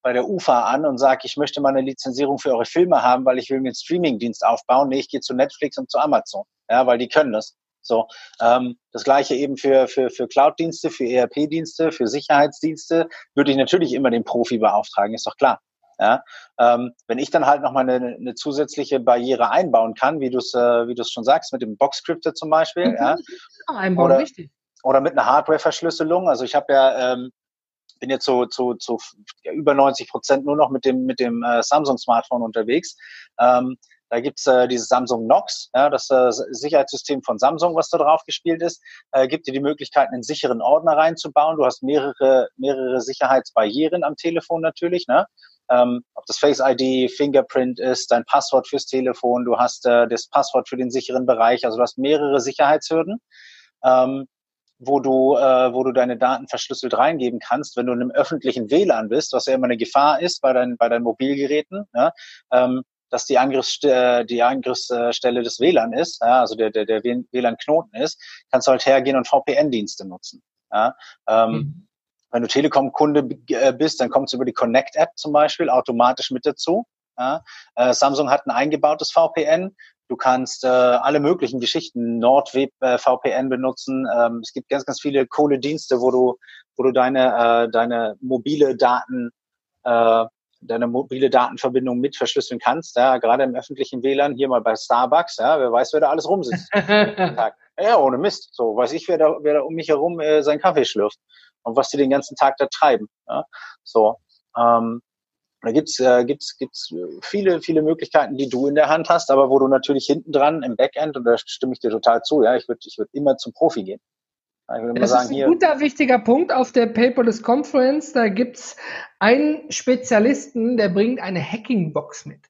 Speaker 2: bei der UFA an und sage, ich möchte mal eine Lizenzierung für eure Filme haben, weil ich will mir einen Streamingdienst aufbauen. Nee, ich gehe zu Netflix und zu Amazon, ja, weil die können das. So, ähm, das gleiche eben für, für, für Cloud-Dienste, für ERP-Dienste, für Sicherheitsdienste würde ich natürlich immer den Profi beauftragen, ist doch klar. Ja, ähm, wenn ich dann halt noch mal eine, eine zusätzliche Barriere einbauen kann, wie du es äh, wie du es schon sagst mit dem Box-Scripter zum Beispiel, mhm. ja,
Speaker 1: einbauen, oder, richtig
Speaker 2: oder mit einer Hardware-Verschlüsselung. Also ich habe ja ähm, bin jetzt zu, zu, zu ja, über 90 Prozent nur noch mit dem mit dem äh, Samsung-Smartphone unterwegs. Ähm, da gibt's äh, dieses Samsung Knox, ja, das äh, Sicherheitssystem von Samsung, was da drauf gespielt ist, äh, gibt dir die Möglichkeit, einen sicheren Ordner reinzubauen. Du hast mehrere, mehrere Sicherheitsbarrieren am Telefon natürlich. Ne? Ähm, ob das Face ID, Fingerprint ist, dein Passwort fürs Telefon, du hast äh, das Passwort für den sicheren Bereich, also du hast mehrere Sicherheitshürden. Ähm, wo du, äh, wo du deine Daten verschlüsselt reingeben kannst, wenn du in einem öffentlichen WLAN bist, was ja immer eine Gefahr ist bei, deinen bei deinen Mobilgeräten, ja, ähm, dass die, Angriffsstelle, die Angriffsstelle des WLAN ist, ja, also der, der, der WLAN-Knoten ist, kannst du halt hergehen und VPN-Dienste nutzen. Ja. Ähm, mhm. Wenn du Telekom-Kunde äh, bist, dann kommt es über die Connect-App zum Beispiel automatisch mit dazu. Ja. Äh, Samsung hat ein eingebautes VPN. Du kannst äh, alle möglichen Geschichten, NordWeb äh, VPN benutzen. Ähm, es gibt ganz, ganz viele coole Dienste, wo du, wo du deine, äh, deine mobile Daten, äh, deine mobile Datenverbindung mit verschlüsseln kannst. Ja, gerade im öffentlichen WLAN, hier mal bei Starbucks, ja, wer weiß, wer da alles rumsitzt. ja, ohne Mist. So weiß ich, wer da, wer da um mich herum äh, seinen Kaffee schlürft und was die den ganzen Tag da treiben. Ja? So. Ähm, da gibt's äh, gibt's, gibt's viele, viele Möglichkeiten, die du in der Hand hast, aber wo du natürlich hinten dran im Backend, und da stimme ich dir total zu, ja, ich würde ich würd immer zum Profi gehen.
Speaker 1: Das sagen, ist ein hier, guter, wichtiger Punkt auf der Paperless Conference. Da gibt's einen Spezialisten, der bringt eine Hacking-Box mit.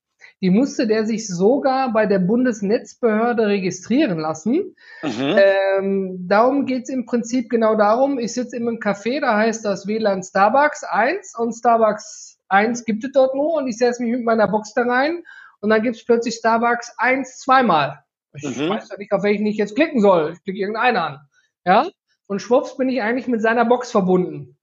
Speaker 1: Die musste der sich sogar bei der Bundesnetzbehörde registrieren lassen. Mhm. Ähm, darum geht's im Prinzip genau darum, ich sitze in einem Café, da heißt das WLAN Starbucks 1 und Starbucks eins gibt es dort nur und ich setze mich mit meiner Box da rein und dann gibt es plötzlich Starbucks eins zweimal. Ich mhm. weiß ja nicht, auf welchen ich jetzt klicken soll. Ich klicke irgendeinen an. Ja? Und schwupps bin ich eigentlich mit seiner Box verbunden.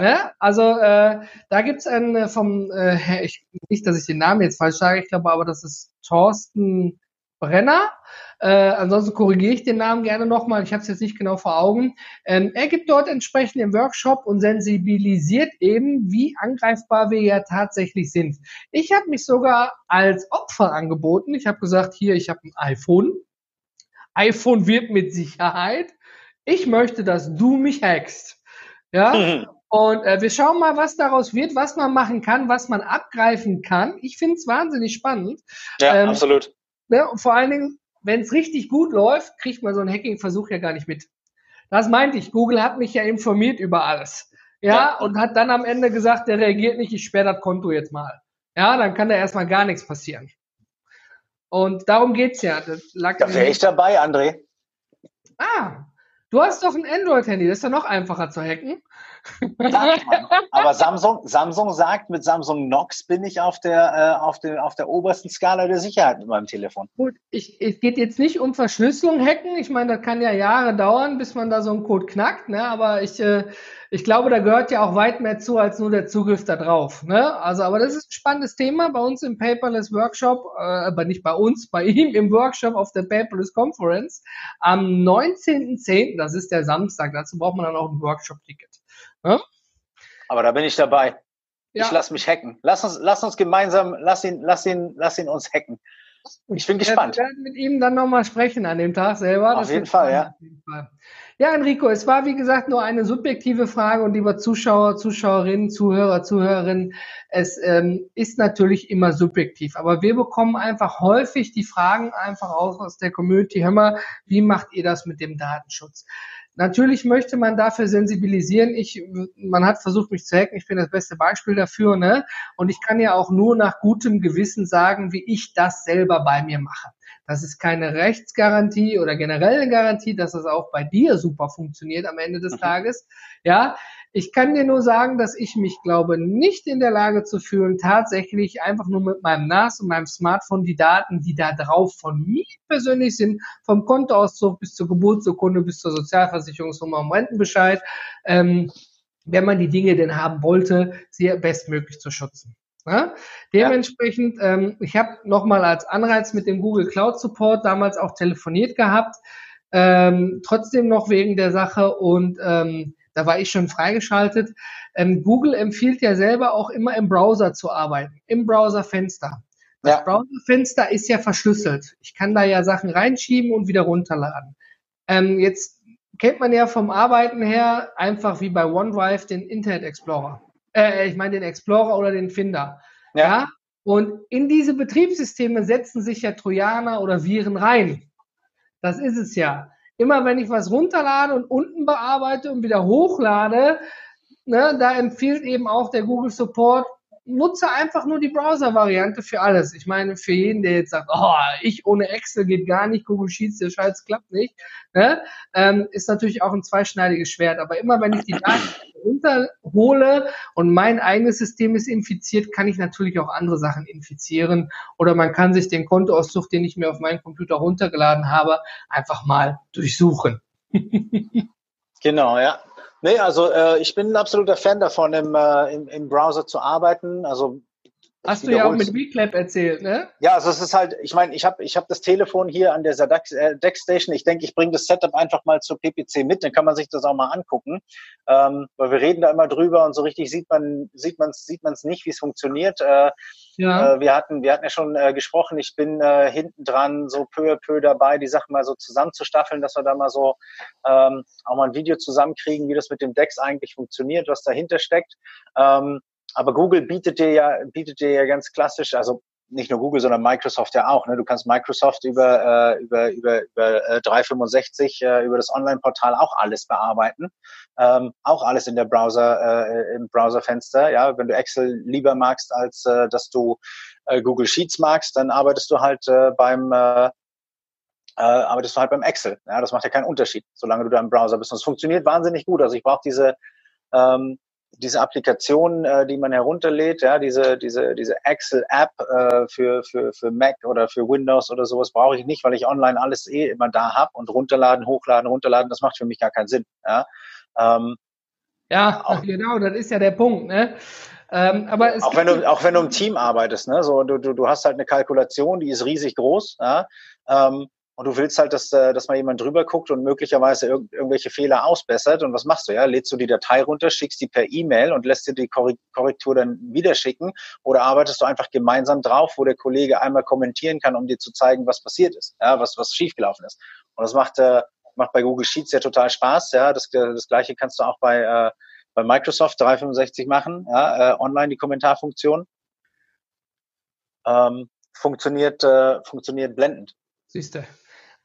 Speaker 1: Ne? Also äh, da gibt's einen äh, vom, äh, ich, nicht, dass ich den Namen jetzt falsch sage, ich glaube aber, das ist Thorsten Brenner. Äh, ansonsten korrigiere ich den Namen gerne nochmal. Ich habe es jetzt nicht genau vor Augen. Ähm, er gibt dort entsprechend im Workshop und sensibilisiert eben, wie angreifbar wir ja tatsächlich sind. Ich habe mich sogar als Opfer angeboten. Ich habe gesagt, hier, ich habe ein iPhone. iPhone wird mit Sicherheit. Ich möchte, dass du mich hackst. Ja. Mhm. Und äh, wir schauen mal, was daraus wird, was man machen kann, was man abgreifen kann. Ich finde es wahnsinnig spannend.
Speaker 2: Ja, ähm, absolut.
Speaker 1: Ne, und vor allen Dingen, wenn es richtig gut läuft, kriegt man so einen Hacking-Versuch ja gar nicht mit. Das meinte ich. Google hat mich ja informiert über alles. Ja, ja. und hat dann am Ende gesagt, der reagiert nicht, ich sperre das Konto jetzt mal. Ja, dann kann da erstmal gar nichts passieren. Und darum geht's ja.
Speaker 2: Das lag da wäre ich dabei, André.
Speaker 1: Ah, du hast doch ein Android-Handy, das ist ja noch einfacher zu hacken.
Speaker 2: Aber Samsung, Samsung sagt, mit Samsung Knox bin ich auf der, äh, auf, der, auf der obersten Skala der Sicherheit mit meinem Telefon.
Speaker 1: Gut, ich, es geht jetzt nicht um Verschlüsselung hacken. Ich meine, das kann ja Jahre dauern, bis man da so einen Code knackt. Ne? Aber ich, äh, ich glaube, da gehört ja auch weit mehr zu als nur der Zugriff da drauf. Ne? Also, aber das ist ein spannendes Thema bei uns im Paperless Workshop, äh, aber nicht bei uns, bei ihm im Workshop auf der Paperless Conference am 19.10., das ist der Samstag. Dazu braucht man dann auch ein Workshop-Ticket. Ja?
Speaker 2: Aber da bin ich dabei. Ja. Ich lass mich hacken. Lass uns, lass uns gemeinsam, lass ihn, lass ihn, lass ihn uns hacken. Ich bin gespannt.
Speaker 1: Wir werden mit ihm dann nochmal sprechen an dem Tag selber.
Speaker 2: Auf jeden Fall, ja. Auf jeden Fall.
Speaker 1: Ja, Enrico, es war wie gesagt nur eine subjektive Frage und lieber Zuschauer, Zuschauerinnen, Zuhörer, Zuhörerinnen, es ähm, ist natürlich immer subjektiv, aber wir bekommen einfach häufig die Fragen einfach aus, aus der Community. Hör mal, wie macht ihr das mit dem Datenschutz? Natürlich möchte man dafür sensibilisieren. Ich, man hat versucht, mich zu hacken. Ich bin das beste Beispiel dafür, ne? Und ich kann ja auch nur nach gutem Gewissen sagen, wie ich das selber bei mir mache. Das ist keine Rechtsgarantie oder generelle Garantie, dass das auch bei dir super funktioniert am Ende des mhm. Tages. Ja, ich kann dir nur sagen, dass ich mich glaube, nicht in der Lage zu fühlen, tatsächlich einfach nur mit meinem NAS und meinem Smartphone die Daten, die da drauf von mir persönlich sind, vom Kontoauszug bis zur Geburtsurkunde bis zur Sozialversicherungsnummer und Rentenbescheid, ähm, wenn man die Dinge denn haben wollte, sie bestmöglich zu schützen. Ja? Dementsprechend, ja. ähm, ich habe nochmal als Anreiz mit dem Google Cloud Support damals auch telefoniert gehabt, ähm, trotzdem noch wegen der Sache und ähm, da war ich schon freigeschaltet. Ähm, Google empfiehlt ja selber auch immer im Browser zu arbeiten, im Browserfenster. Das ja. Browserfenster ist ja verschlüsselt. Ich kann da ja Sachen reinschieben und wieder runterladen. Ähm, jetzt kennt man ja vom Arbeiten her einfach wie bei OneDrive den Internet Explorer äh, ich meine den Explorer oder den Finder. Ja. ja. Und in diese Betriebssysteme setzen sich ja Trojaner oder Viren rein. Das ist es ja. Immer wenn ich was runterlade und unten bearbeite und wieder hochlade, ne, da empfiehlt eben auch der Google Support, nutze einfach nur die Browser-Variante für alles. Ich meine, für jeden, der jetzt sagt, oh, ich ohne Excel geht gar nicht, Google Sheets, der Scheiß klappt nicht, ne? ähm, ist natürlich auch ein zweischneidiges Schwert. Aber immer wenn ich die Daten runterhole und mein eigenes System ist infiziert, kann ich natürlich auch andere Sachen infizieren. Oder man kann sich den Kontoauszug, den ich mir auf meinen Computer runtergeladen habe, einfach mal durchsuchen.
Speaker 2: genau, ja. Nee, also äh, ich bin ein absoluter Fan davon, im, äh, im, im Browser zu arbeiten. Also
Speaker 1: Hast du ja auch mit WeClap erzählt, ne?
Speaker 2: Ja, also es ist halt, ich meine, ich habe ich hab das Telefon hier an der äh, Deckstation. Ich denke, ich bringe das Setup einfach mal zur PPC mit, dann kann man sich das auch mal angucken. Ähm, weil wir reden da immer drüber und so richtig sieht man sieht man sieht man's nicht, wie es funktioniert. Äh, ja. Äh, wir hatten wir hatten ja schon äh, gesprochen, ich bin äh, hinten dran so peu à peu dabei, die Sachen mal so zusammenzustaffeln, dass wir da mal so ähm, auch mal ein Video zusammenkriegen, wie das mit dem Dex eigentlich funktioniert, was dahinter steckt. Ähm, aber Google bietet dir ja, bietet dir ja ganz klassisch, also nicht nur Google, sondern Microsoft ja auch. Ne? Du kannst Microsoft über, äh, über, über, über äh, 365, äh, über das Online-Portal auch alles bearbeiten. Ähm, auch alles in der Browser, äh, im Browserfenster. Ja, wenn du Excel lieber magst, als äh, dass du äh, Google Sheets magst, dann arbeitest du halt äh, beim äh, äh, arbeitest du halt beim Excel. Ja, das macht ja keinen Unterschied, solange du da im Browser bist. Und es funktioniert wahnsinnig gut. Also ich brauche diese ähm, diese Applikation, äh, die man herunterlädt, ja, diese, diese, diese Excel-App äh, für, für, für Mac oder für Windows oder sowas brauche ich nicht, weil ich online alles eh immer da habe und runterladen, hochladen, runterladen, das macht für mich gar keinen Sinn. Ja, ähm,
Speaker 1: ja auch, genau, das ist ja der Punkt. Ne?
Speaker 2: Ähm, aber auch wenn du auch wenn du im Team arbeitest, ne, so du, du, du hast halt eine Kalkulation, die ist riesig groß, ja, ähm, und du willst halt, dass, äh, dass mal jemand drüber guckt und möglicherweise irg irgendwelche Fehler ausbessert. Und was machst du? Ja, lädst du die Datei runter, schickst die per E-Mail und lässt dir die Korrektur dann wieder schicken? Oder arbeitest du einfach gemeinsam drauf, wo der Kollege einmal kommentieren kann, um dir zu zeigen, was passiert ist, ja, was, was schiefgelaufen ist? Und das macht, äh, macht bei Google Sheets ja total Spaß. Ja, das, das gleiche kannst du auch bei, äh, bei Microsoft 365 machen, ja, äh, online die Kommentarfunktion. Ähm, funktioniert, äh, funktioniert blendend.
Speaker 1: Siehst du.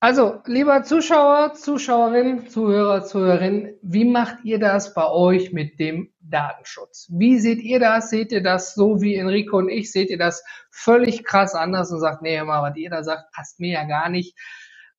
Speaker 1: Also, lieber Zuschauer, Zuschauerin, Zuhörer, Zuhörerin, wie macht ihr das bei euch mit dem Datenschutz? Wie seht ihr das? Seht ihr das so wie Enrico und ich? Seht ihr das völlig krass anders und sagt, nee, mal, was ihr da sagt, passt mir ja gar nicht.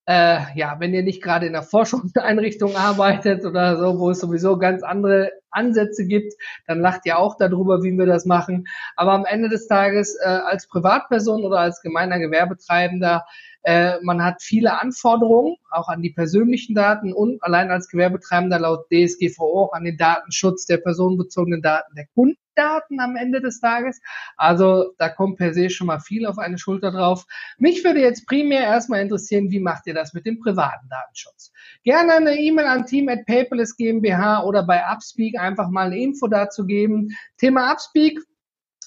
Speaker 1: Äh, ja, wenn ihr nicht gerade in der Forschungseinrichtung arbeitet oder so, wo es sowieso ganz andere Ansätze gibt, dann lacht ihr auch darüber, wie wir das machen. Aber am Ende des Tages äh, als Privatperson oder als gemeiner Gewerbetreibender äh, man hat viele Anforderungen, auch an die persönlichen Daten und allein als Gewerbetreibender laut DSGVO auch an den Datenschutz der personenbezogenen Daten der Kundendaten am Ende des Tages. Also da kommt per se schon mal viel auf eine Schulter drauf. Mich würde jetzt primär erstmal interessieren, wie macht ihr das mit dem privaten Datenschutz? Gerne eine E-Mail an team at paperless GmbH oder bei Upspeak einfach mal eine Info dazu geben. Thema Upspeak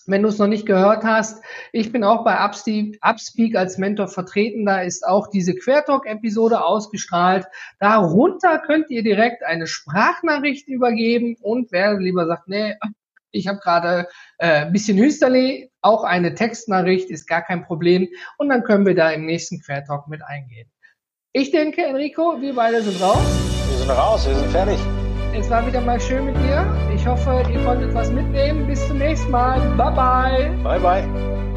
Speaker 1: wenn du es noch nicht gehört hast, ich bin auch bei Upspeak als Mentor vertreten. Da ist auch diese Quertalk-Episode ausgestrahlt. Darunter könnt ihr direkt eine Sprachnachricht übergeben. Und wer lieber sagt, nee, ich habe gerade äh, ein bisschen Hüsterli, auch eine Textnachricht ist gar kein Problem. Und dann können wir da im nächsten Quertalk mit eingehen. Ich denke, Enrico, wir beide sind raus.
Speaker 2: Wir sind raus, wir sind fertig.
Speaker 1: Es war wieder mal schön mit dir. Ich hoffe, ihr konntet was mitnehmen. Bis zum nächsten Mal. Bye bye.
Speaker 2: Bye bye.